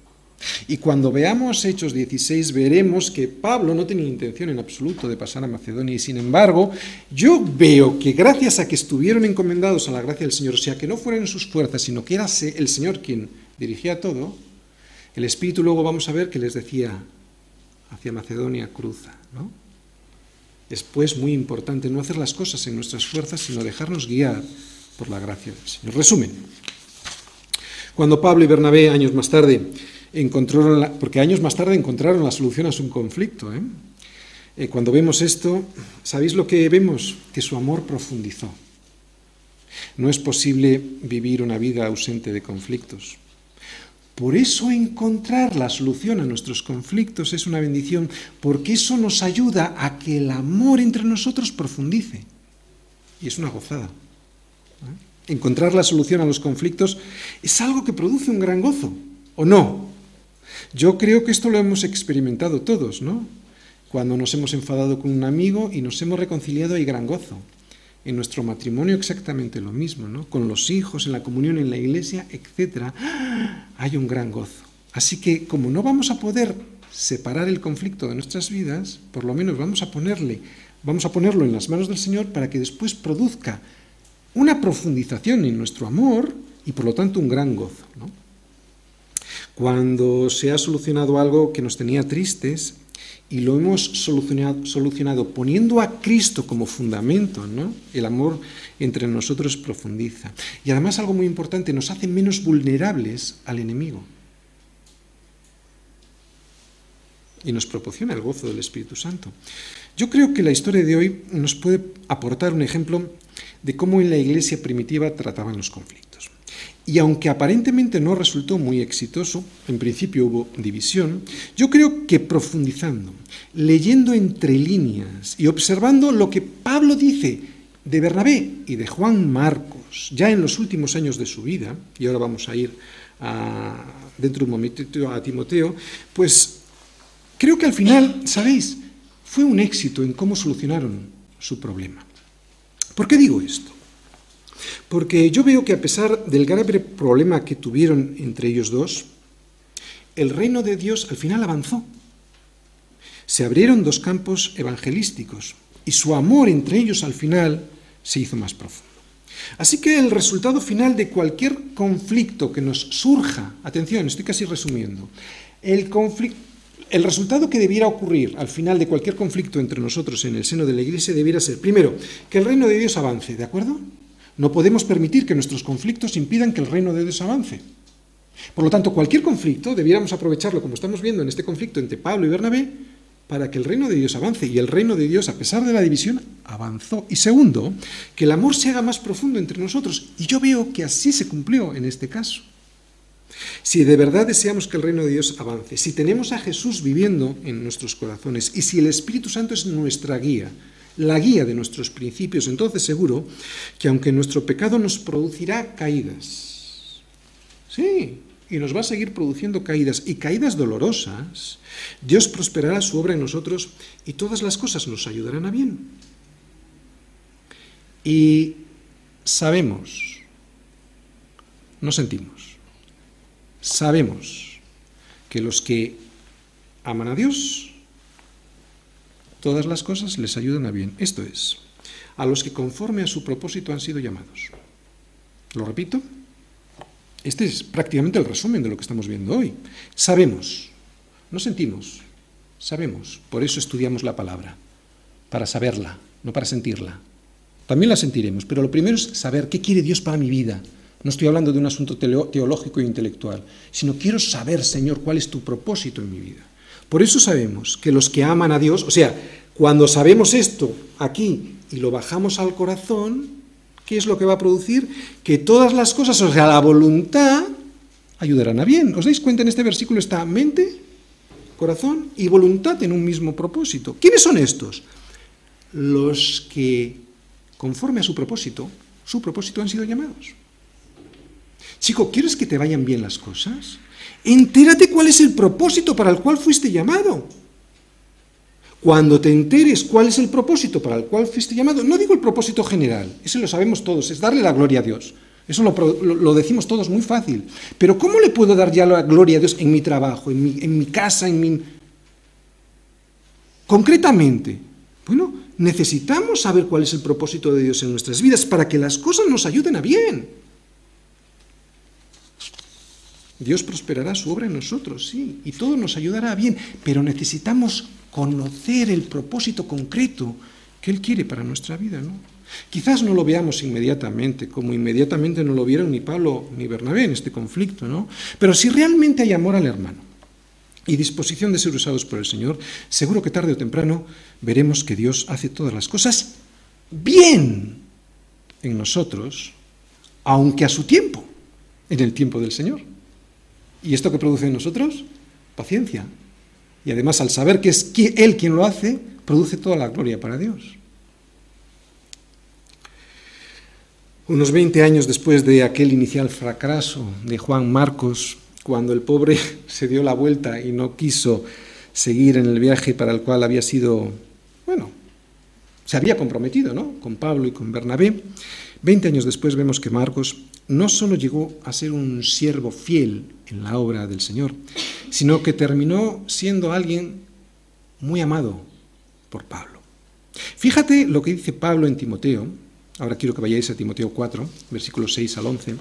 Y cuando veamos Hechos 16 veremos que Pablo no tenía intención en absoluto de pasar a Macedonia y sin embargo yo veo que gracias a que estuvieron encomendados a la gracia del Señor, o sea que no fueron sus fuerzas, sino que era el Señor quien dirigía todo, el Espíritu luego vamos a ver que les decía hacia Macedonia cruza, ¿no? Es muy importante no hacer las cosas en nuestras fuerzas, sino dejarnos guiar por la gracia del Señor. Resumen. Cuando Pablo y Bernabé, años más tarde, encontraron, porque años más tarde encontraron la solución a su conflicto, ¿eh? Eh, cuando vemos esto, ¿sabéis lo que vemos? Que su amor profundizó. No es posible vivir una vida ausente de conflictos. Por eso encontrar la solución a nuestros conflictos es una bendición, porque eso nos ayuda a que el amor entre nosotros profundice. Y es una gozada. ¿eh? Encontrar la solución a los conflictos es algo que produce un gran gozo, ¿o no? Yo creo que esto lo hemos experimentado todos, ¿no? Cuando nos hemos enfadado con un amigo y nos hemos reconciliado hay gran gozo. En nuestro matrimonio exactamente lo mismo, ¿no? Con los hijos, en la comunión, en la iglesia, etc. Hay un gran gozo. Así que como no vamos a poder separar el conflicto de nuestras vidas, por lo menos vamos a ponerle, vamos a ponerlo en las manos del Señor para que después produzca una profundización en nuestro amor y por lo tanto un gran gozo. Cuando se ha solucionado algo que nos tenía tristes, y lo hemos solucionado, poniendo a Cristo como fundamento, ¿no? El amor entre nosotros profundiza. Y además algo muy importante, nos hace menos vulnerables al enemigo. Y nos proporciona el gozo del Espíritu Santo. Yo creo que la historia de hoy nos puede aportar un ejemplo de cómo en la iglesia primitiva trataban los conflictos. Y aunque aparentemente no resultó muy exitoso, en principio hubo división, yo creo que profundizando, leyendo entre líneas y observando lo que Pablo dice de Bernabé y de Juan Marcos, ya en los últimos años de su vida, y ahora vamos a ir a, dentro de un momento a Timoteo, pues creo que al final, ¿sabéis? Fue un éxito en cómo solucionaron su problema. ¿Por qué digo esto? Porque yo veo que a pesar del grave problema que tuvieron entre ellos dos, el reino de Dios al final avanzó. Se abrieron dos campos evangelísticos y su amor entre ellos al final se hizo más profundo. Así que el resultado final de cualquier conflicto que nos surja, atención, estoy casi resumiendo, el, el resultado que debiera ocurrir al final de cualquier conflicto entre nosotros en el seno de la Iglesia debiera ser, primero, que el reino de Dios avance, ¿de acuerdo? No podemos permitir que nuestros conflictos impidan que el reino de Dios avance. Por lo tanto, cualquier conflicto debiéramos aprovecharlo, como estamos viendo en este conflicto entre Pablo y Bernabé, para que el reino de Dios avance. Y el reino de Dios, a pesar de la división, avanzó. Y segundo, que el amor se haga más profundo entre nosotros. Y yo veo que así se cumplió en este caso. Si de verdad deseamos que el reino de Dios avance, si tenemos a Jesús viviendo en nuestros corazones y si el Espíritu Santo es nuestra guía, la guía de nuestros principios, entonces seguro que aunque nuestro pecado nos producirá caídas, sí, y nos va a seguir produciendo caídas, y caídas dolorosas, Dios prosperará su obra en nosotros y todas las cosas nos ayudarán a bien. Y sabemos, no sentimos, sabemos que los que aman a Dios, todas las cosas les ayudan a bien. Esto es, a los que conforme a su propósito han sido llamados. ¿Lo repito? Este es prácticamente el resumen de lo que estamos viendo hoy. Sabemos, no sentimos, sabemos, por eso estudiamos la palabra, para saberla, no para sentirla. También la sentiremos, pero lo primero es saber qué quiere Dios para mi vida. No estoy hablando de un asunto teológico e intelectual, sino quiero saber, Señor, cuál es tu propósito en mi vida. Por eso sabemos que los que aman a Dios, o sea, cuando sabemos esto aquí y lo bajamos al corazón, ¿Qué es lo que va a producir? Que todas las cosas, o sea, la voluntad, ayudarán a bien. ¿Os dais cuenta? En este versículo está mente, corazón y voluntad en un mismo propósito. ¿Quiénes son estos? Los que, conforme a su propósito, su propósito han sido llamados. Chico, ¿quieres que te vayan bien las cosas? Entérate cuál es el propósito para el cual fuiste llamado. Cuando te enteres cuál es el propósito para el cual fuiste llamado, no digo el propósito general, ese lo sabemos todos, es darle la gloria a Dios. Eso lo, decimos todos muy fácil. Pero ¿cómo le puedo dar ya la gloria a Dios en mi trabajo, en mi, en mi casa, en mi... Concretamente, bueno, necesitamos saber cuál es el propósito de Dios en nuestras vidas para que las cosas nos ayuden a bien. Dios prosperará su obra en nosotros, sí, y todo nos ayudará bien, pero necesitamos conocer el propósito concreto que Él quiere para nuestra vida, ¿no? Quizás no lo veamos inmediatamente, como inmediatamente no lo vieron ni Pablo ni Bernabé en este conflicto, ¿no? Pero si realmente hay amor al hermano y disposición de ser usados por el Señor, seguro que tarde o temprano veremos que Dios hace todas las cosas bien en nosotros, aunque a su tiempo, en el tiempo del Señor. ¿Y esto que produce en nosotros? Paciencia, y además, al saber que es Él quien lo hace, produce toda la gloria para Dios. Unos 20 años después de aquel inicial fracaso de Juan Marcos, cuando el pobre se dio la vuelta y no quiso seguir en el viaje para el cual había sido, bueno, se había comprometido, ¿no? Con Pablo y con Bernabé. 20 años después vemos que Marcos no solo llegó a ser un siervo fiel en la obra del Señor, sino que terminó siendo alguien muy amado por Pablo. Fíjate lo que dice Pablo en Timoteo, ahora quiero que vayáis a Timoteo 4, versículos 6 al 11,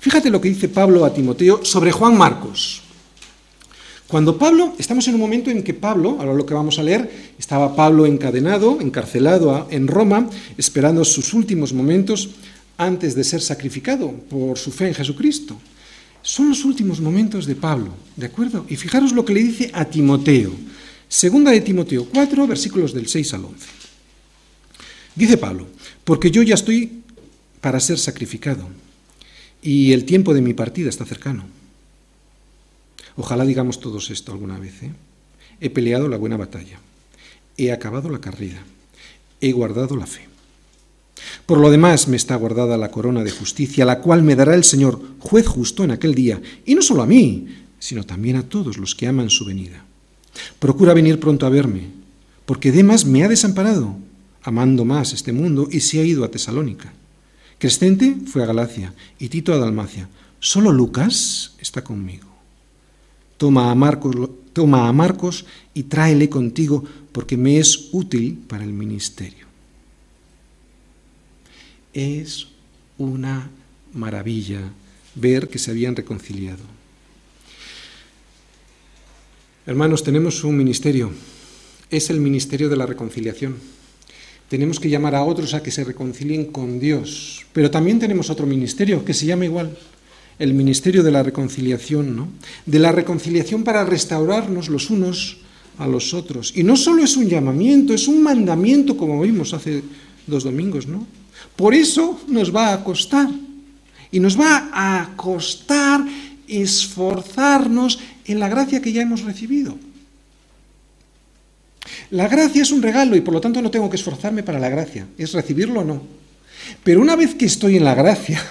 fíjate lo que dice Pablo a Timoteo sobre Juan Marcos. Cuando Pablo, estamos en un momento en que Pablo, ahora lo que vamos a leer, estaba Pablo encadenado, encarcelado en Roma, esperando sus últimos momentos antes de ser sacrificado por su fe en Jesucristo. Son los últimos momentos de Pablo, ¿de acuerdo? Y fijaros lo que le dice a Timoteo. Segunda de Timoteo 4, versículos del 6 al 11. Dice Pablo, porque yo ya estoy para ser sacrificado y el tiempo de mi partida está cercano. Ojalá digamos todos esto alguna vez. ¿eh? He peleado la buena batalla, he acabado la carrera, he guardado la fe. Por lo demás me está guardada la corona de justicia, la cual me dará el Señor, juez justo en aquel día, y no solo a mí, sino también a todos los que aman su venida. Procura venir pronto a verme, porque Demas me ha desamparado, amando más este mundo, y se ha ido a Tesalónica. Crescente fue a Galacia y Tito a Dalmacia. Solo Lucas está conmigo. Toma a Marcos, toma a Marcos y tráele contigo, porque me es útil para el ministerio es una maravilla ver que se habían reconciliado. Hermanos, tenemos un ministerio, es el ministerio de la reconciliación. Tenemos que llamar a otros a que se reconcilien con Dios, pero también tenemos otro ministerio que se llama igual, el ministerio de la reconciliación, ¿no? De la reconciliación para restaurarnos los unos a los otros. Y no solo es un llamamiento, es un mandamiento, como vimos hace dos domingos, ¿no? Por eso nos va a costar. Y nos va a costar esforzarnos en la gracia que ya hemos recibido. La gracia es un regalo y por lo tanto no tengo que esforzarme para la gracia, es recibirlo o no. Pero una vez que estoy en la gracia,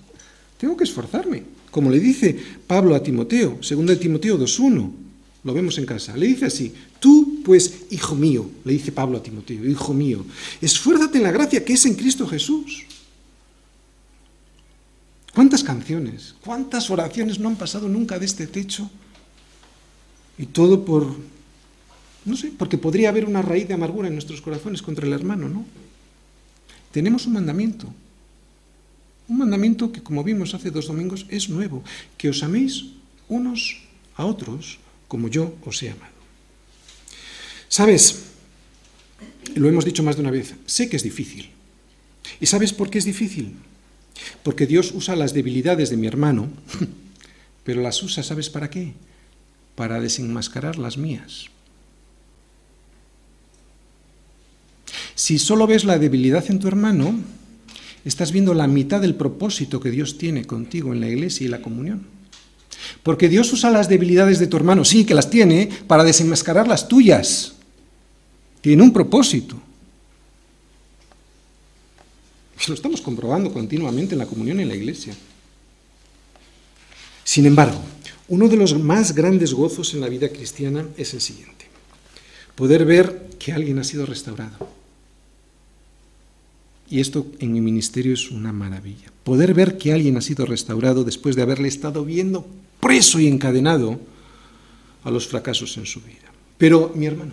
tengo que esforzarme. Como le dice Pablo a Timoteo, segundo de Timoteo 2.1, lo vemos en casa, le dice así, tú pues, hijo mío, le dice Pablo a Timoteo, hijo mío, esfuérzate en la gracia que es en Cristo Jesús. ¿Cuántas canciones, cuántas oraciones no han pasado nunca de este techo? Y todo por, no sé, porque podría haber una raíz de amargura en nuestros corazones contra el hermano, ¿no? tenemos un mandamiento. Un mandamiento que, como vimos hace dos domingos, es nuevo, que os améis unos a otros como yo os he amado. ¿Sabes? Lo hemos dicho más de una vez, sé que es difícil. ¿Y sabes por qué es difícil? Porque Dios usa las debilidades de mi hermano, pero las usa, ¿sabes para qué? Para desenmascarar las mías. Si solo ves la debilidad en tu hermano, estás viendo la mitad del propósito que Dios tiene contigo en la iglesia y la comunión. Porque Dios usa las debilidades de tu hermano, sí, que las tiene, para desenmascarar las tuyas. Tiene un propósito. Lo estamos comprobando continuamente en la comunión en la iglesia. Sin embargo, uno de los más grandes gozos en la vida cristiana es el siguiente. Poder ver que alguien ha sido restaurado. Y esto en mi ministerio es una maravilla. Poder ver que alguien ha sido restaurado después de haberle estado viendo preso y encadenado a los fracasos en su vida. Pero, mi hermano,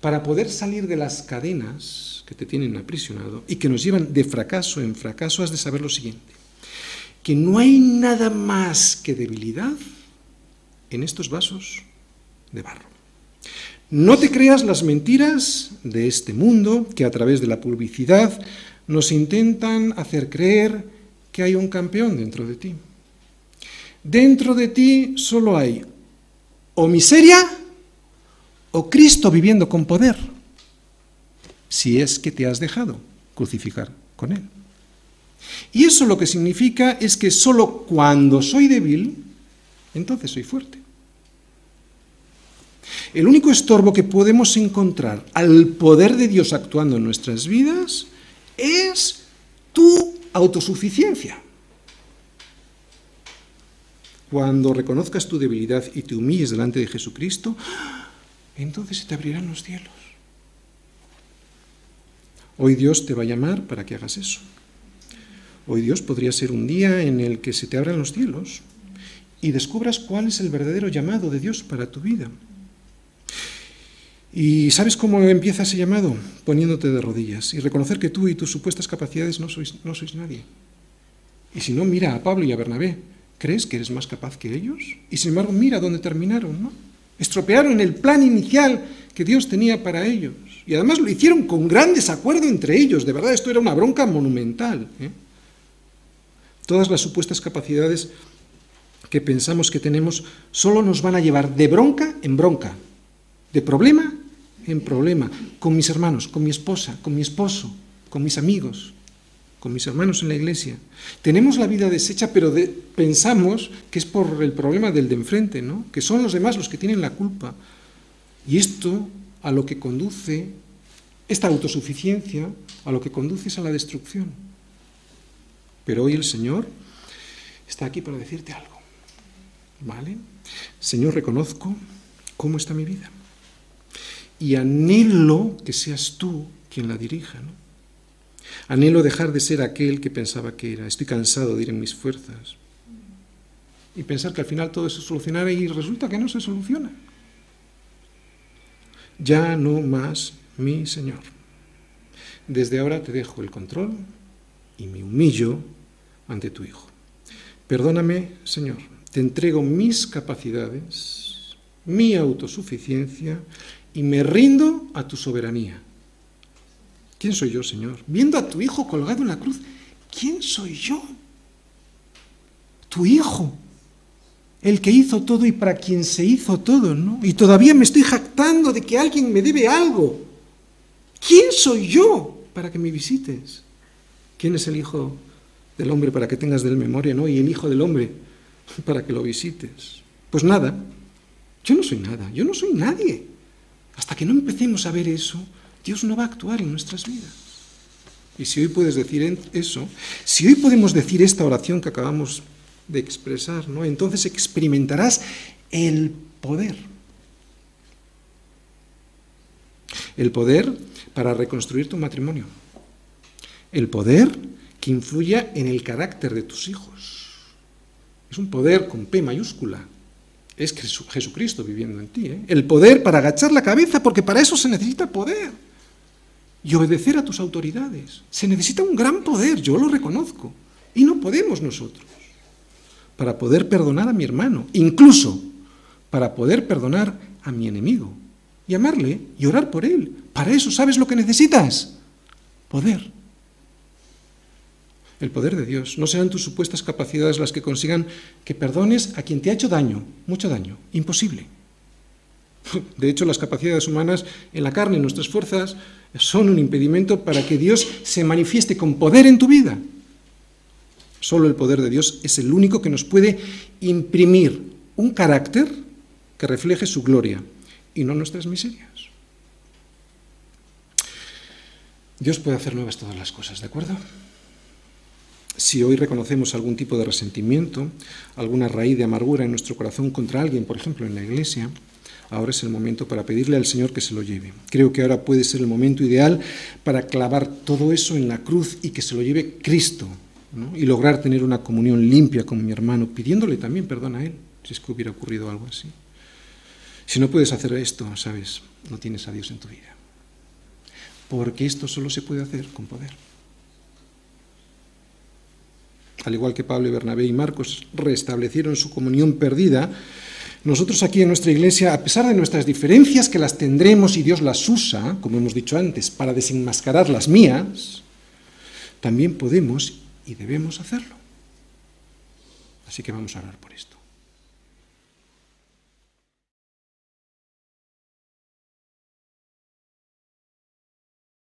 para poder salir de las cadenas que te tienen aprisionado y que nos llevan de fracaso en fracaso, has de saber lo siguiente, que no hay nada más que debilidad en estos vasos de barro. No te creas las mentiras de este mundo que a través de la publicidad nos intentan hacer creer que hay un campeón dentro de ti. Dentro de ti solo hay o miseria o Cristo viviendo con poder, si es que te has dejado crucificar con Él. Y eso lo que significa es que solo cuando soy débil, entonces soy fuerte. El único estorbo que podemos encontrar al poder de Dios actuando en nuestras vidas es tu autosuficiencia. Cuando reconozcas tu debilidad y te humilles delante de Jesucristo, entonces se te abrirán los cielos. Hoy Dios te va a llamar para que hagas eso. Hoy Dios podría ser un día en el que se te abran los cielos y descubras cuál es el verdadero llamado de Dios para tu vida. ¿Y sabes cómo empieza ese llamado? Poniéndote de rodillas y reconocer que tú y tus supuestas capacidades no sois, no sois nadie. Y si no, mira a Pablo y a Bernabé. ¿Crees que eres más capaz que ellos? Y sin embargo, mira dónde terminaron, ¿no? Estropearon el plan inicial que Dios tenía para ellos. Y además lo hicieron con gran desacuerdo entre ellos. De verdad, esto era una bronca monumental. ¿eh? Todas las supuestas capacidades que pensamos que tenemos solo nos van a llevar de bronca en bronca, de problema en problema, con mis hermanos, con mi esposa, con mi esposo, con mis amigos, con mis hermanos en la iglesia. Tenemos la vida deshecha, pero pensamos que es por el problema del de enfrente, ¿no? que son los demás los que tienen la culpa. Y esto a lo que conduce, esta autosuficiencia, a lo que conduce es a la destrucción. Pero hoy el Señor está aquí para decirte algo. ¿Vale? Señor, reconozco cómo está mi vida. Y anhelo que seas tú quien la dirija, ¿no? Anhelo dejar de ser aquel que pensaba que era. Estoy cansado de ir en mis fuerzas. Y pensar que al final todo se solucionará y resulta que no se soluciona. Ya no más mi Señor. Desde ahora te dejo el control y me humillo ante tu Hijo. Perdóname, Señor, te entrego mis capacidades, mi autosuficiencia y me rindo a tu soberanía. ¿Quién soy yo, Señor? Viendo a tu hijo colgado en la cruz, ¿quién soy yo? Tu hijo, el que hizo todo y para quien se hizo todo, ¿no? Y todavía me estoy jactando de que alguien me debe algo. ¿Quién soy yo para que me visites? ¿Quién es el hijo del hombre para que tengas de él memoria, ¿no? Y el hijo del hombre para que lo visites. Pues nada, yo no soy nada, yo no soy nadie. Hasta que no empecemos a ver eso, Dios no va a actuar en nuestras vidas. Y si hoy puedes decir eso, si hoy podemos decir esta oración que acabamos de expresar, ¿no? entonces experimentarás el poder. El poder para reconstruir tu matrimonio. El poder que influya en el carácter de tus hijos. Es un poder con P mayúscula. Es Jesucristo viviendo en ti. ¿eh? El poder para agachar la cabeza, porque para eso se necesita poder. Y obedecer a tus autoridades. Se necesita un gran poder, yo lo reconozco, y no podemos nosotros, para poder perdonar a mi hermano, incluso para poder perdonar a mi enemigo, y amarle y orar por él. Para eso, ¿sabes lo que necesitas? Poder. El poder de Dios. No serán tus supuestas capacidades las que consigan que perdones a quien te ha hecho daño, mucho daño. Imposible. De hecho, las capacidades humanas en la carne, nuestras fuerzas, son un impedimento para que Dios se manifieste con poder en tu vida. Solo el poder de Dios es el único que nos puede imprimir un carácter que refleje su gloria y no nuestras miserias. Dios puede hacer nuevas todas las cosas, ¿de acuerdo? Si hoy reconocemos algún tipo de resentimiento, alguna raíz de amargura en nuestro corazón contra alguien, por ejemplo en la iglesia, ahora es el momento para pedirle al Señor que se lo lleve. Creo que ahora puede ser el momento ideal para clavar todo eso en la cruz y que se lo lleve Cristo y lograr tener una comunión limpia con mi hermano, pidiéndole también perdón a él, si es que hubiera ocurrido algo así. Si no puedes hacer esto, sabes, no tienes a Dios en tu vida. Porque esto solo se puede hacer con poder. Al igual que Pablo y Bernabé y Marcos restablecieron su comunión perdida, nosotros aquí en nuestra iglesia, a pesar de nuestras diferencias, que las tendremos y Dios las usa, como hemos dicho antes, para desenmascarar las mías, también podemos y debemos hacerlo. Así que vamos a orar por esto.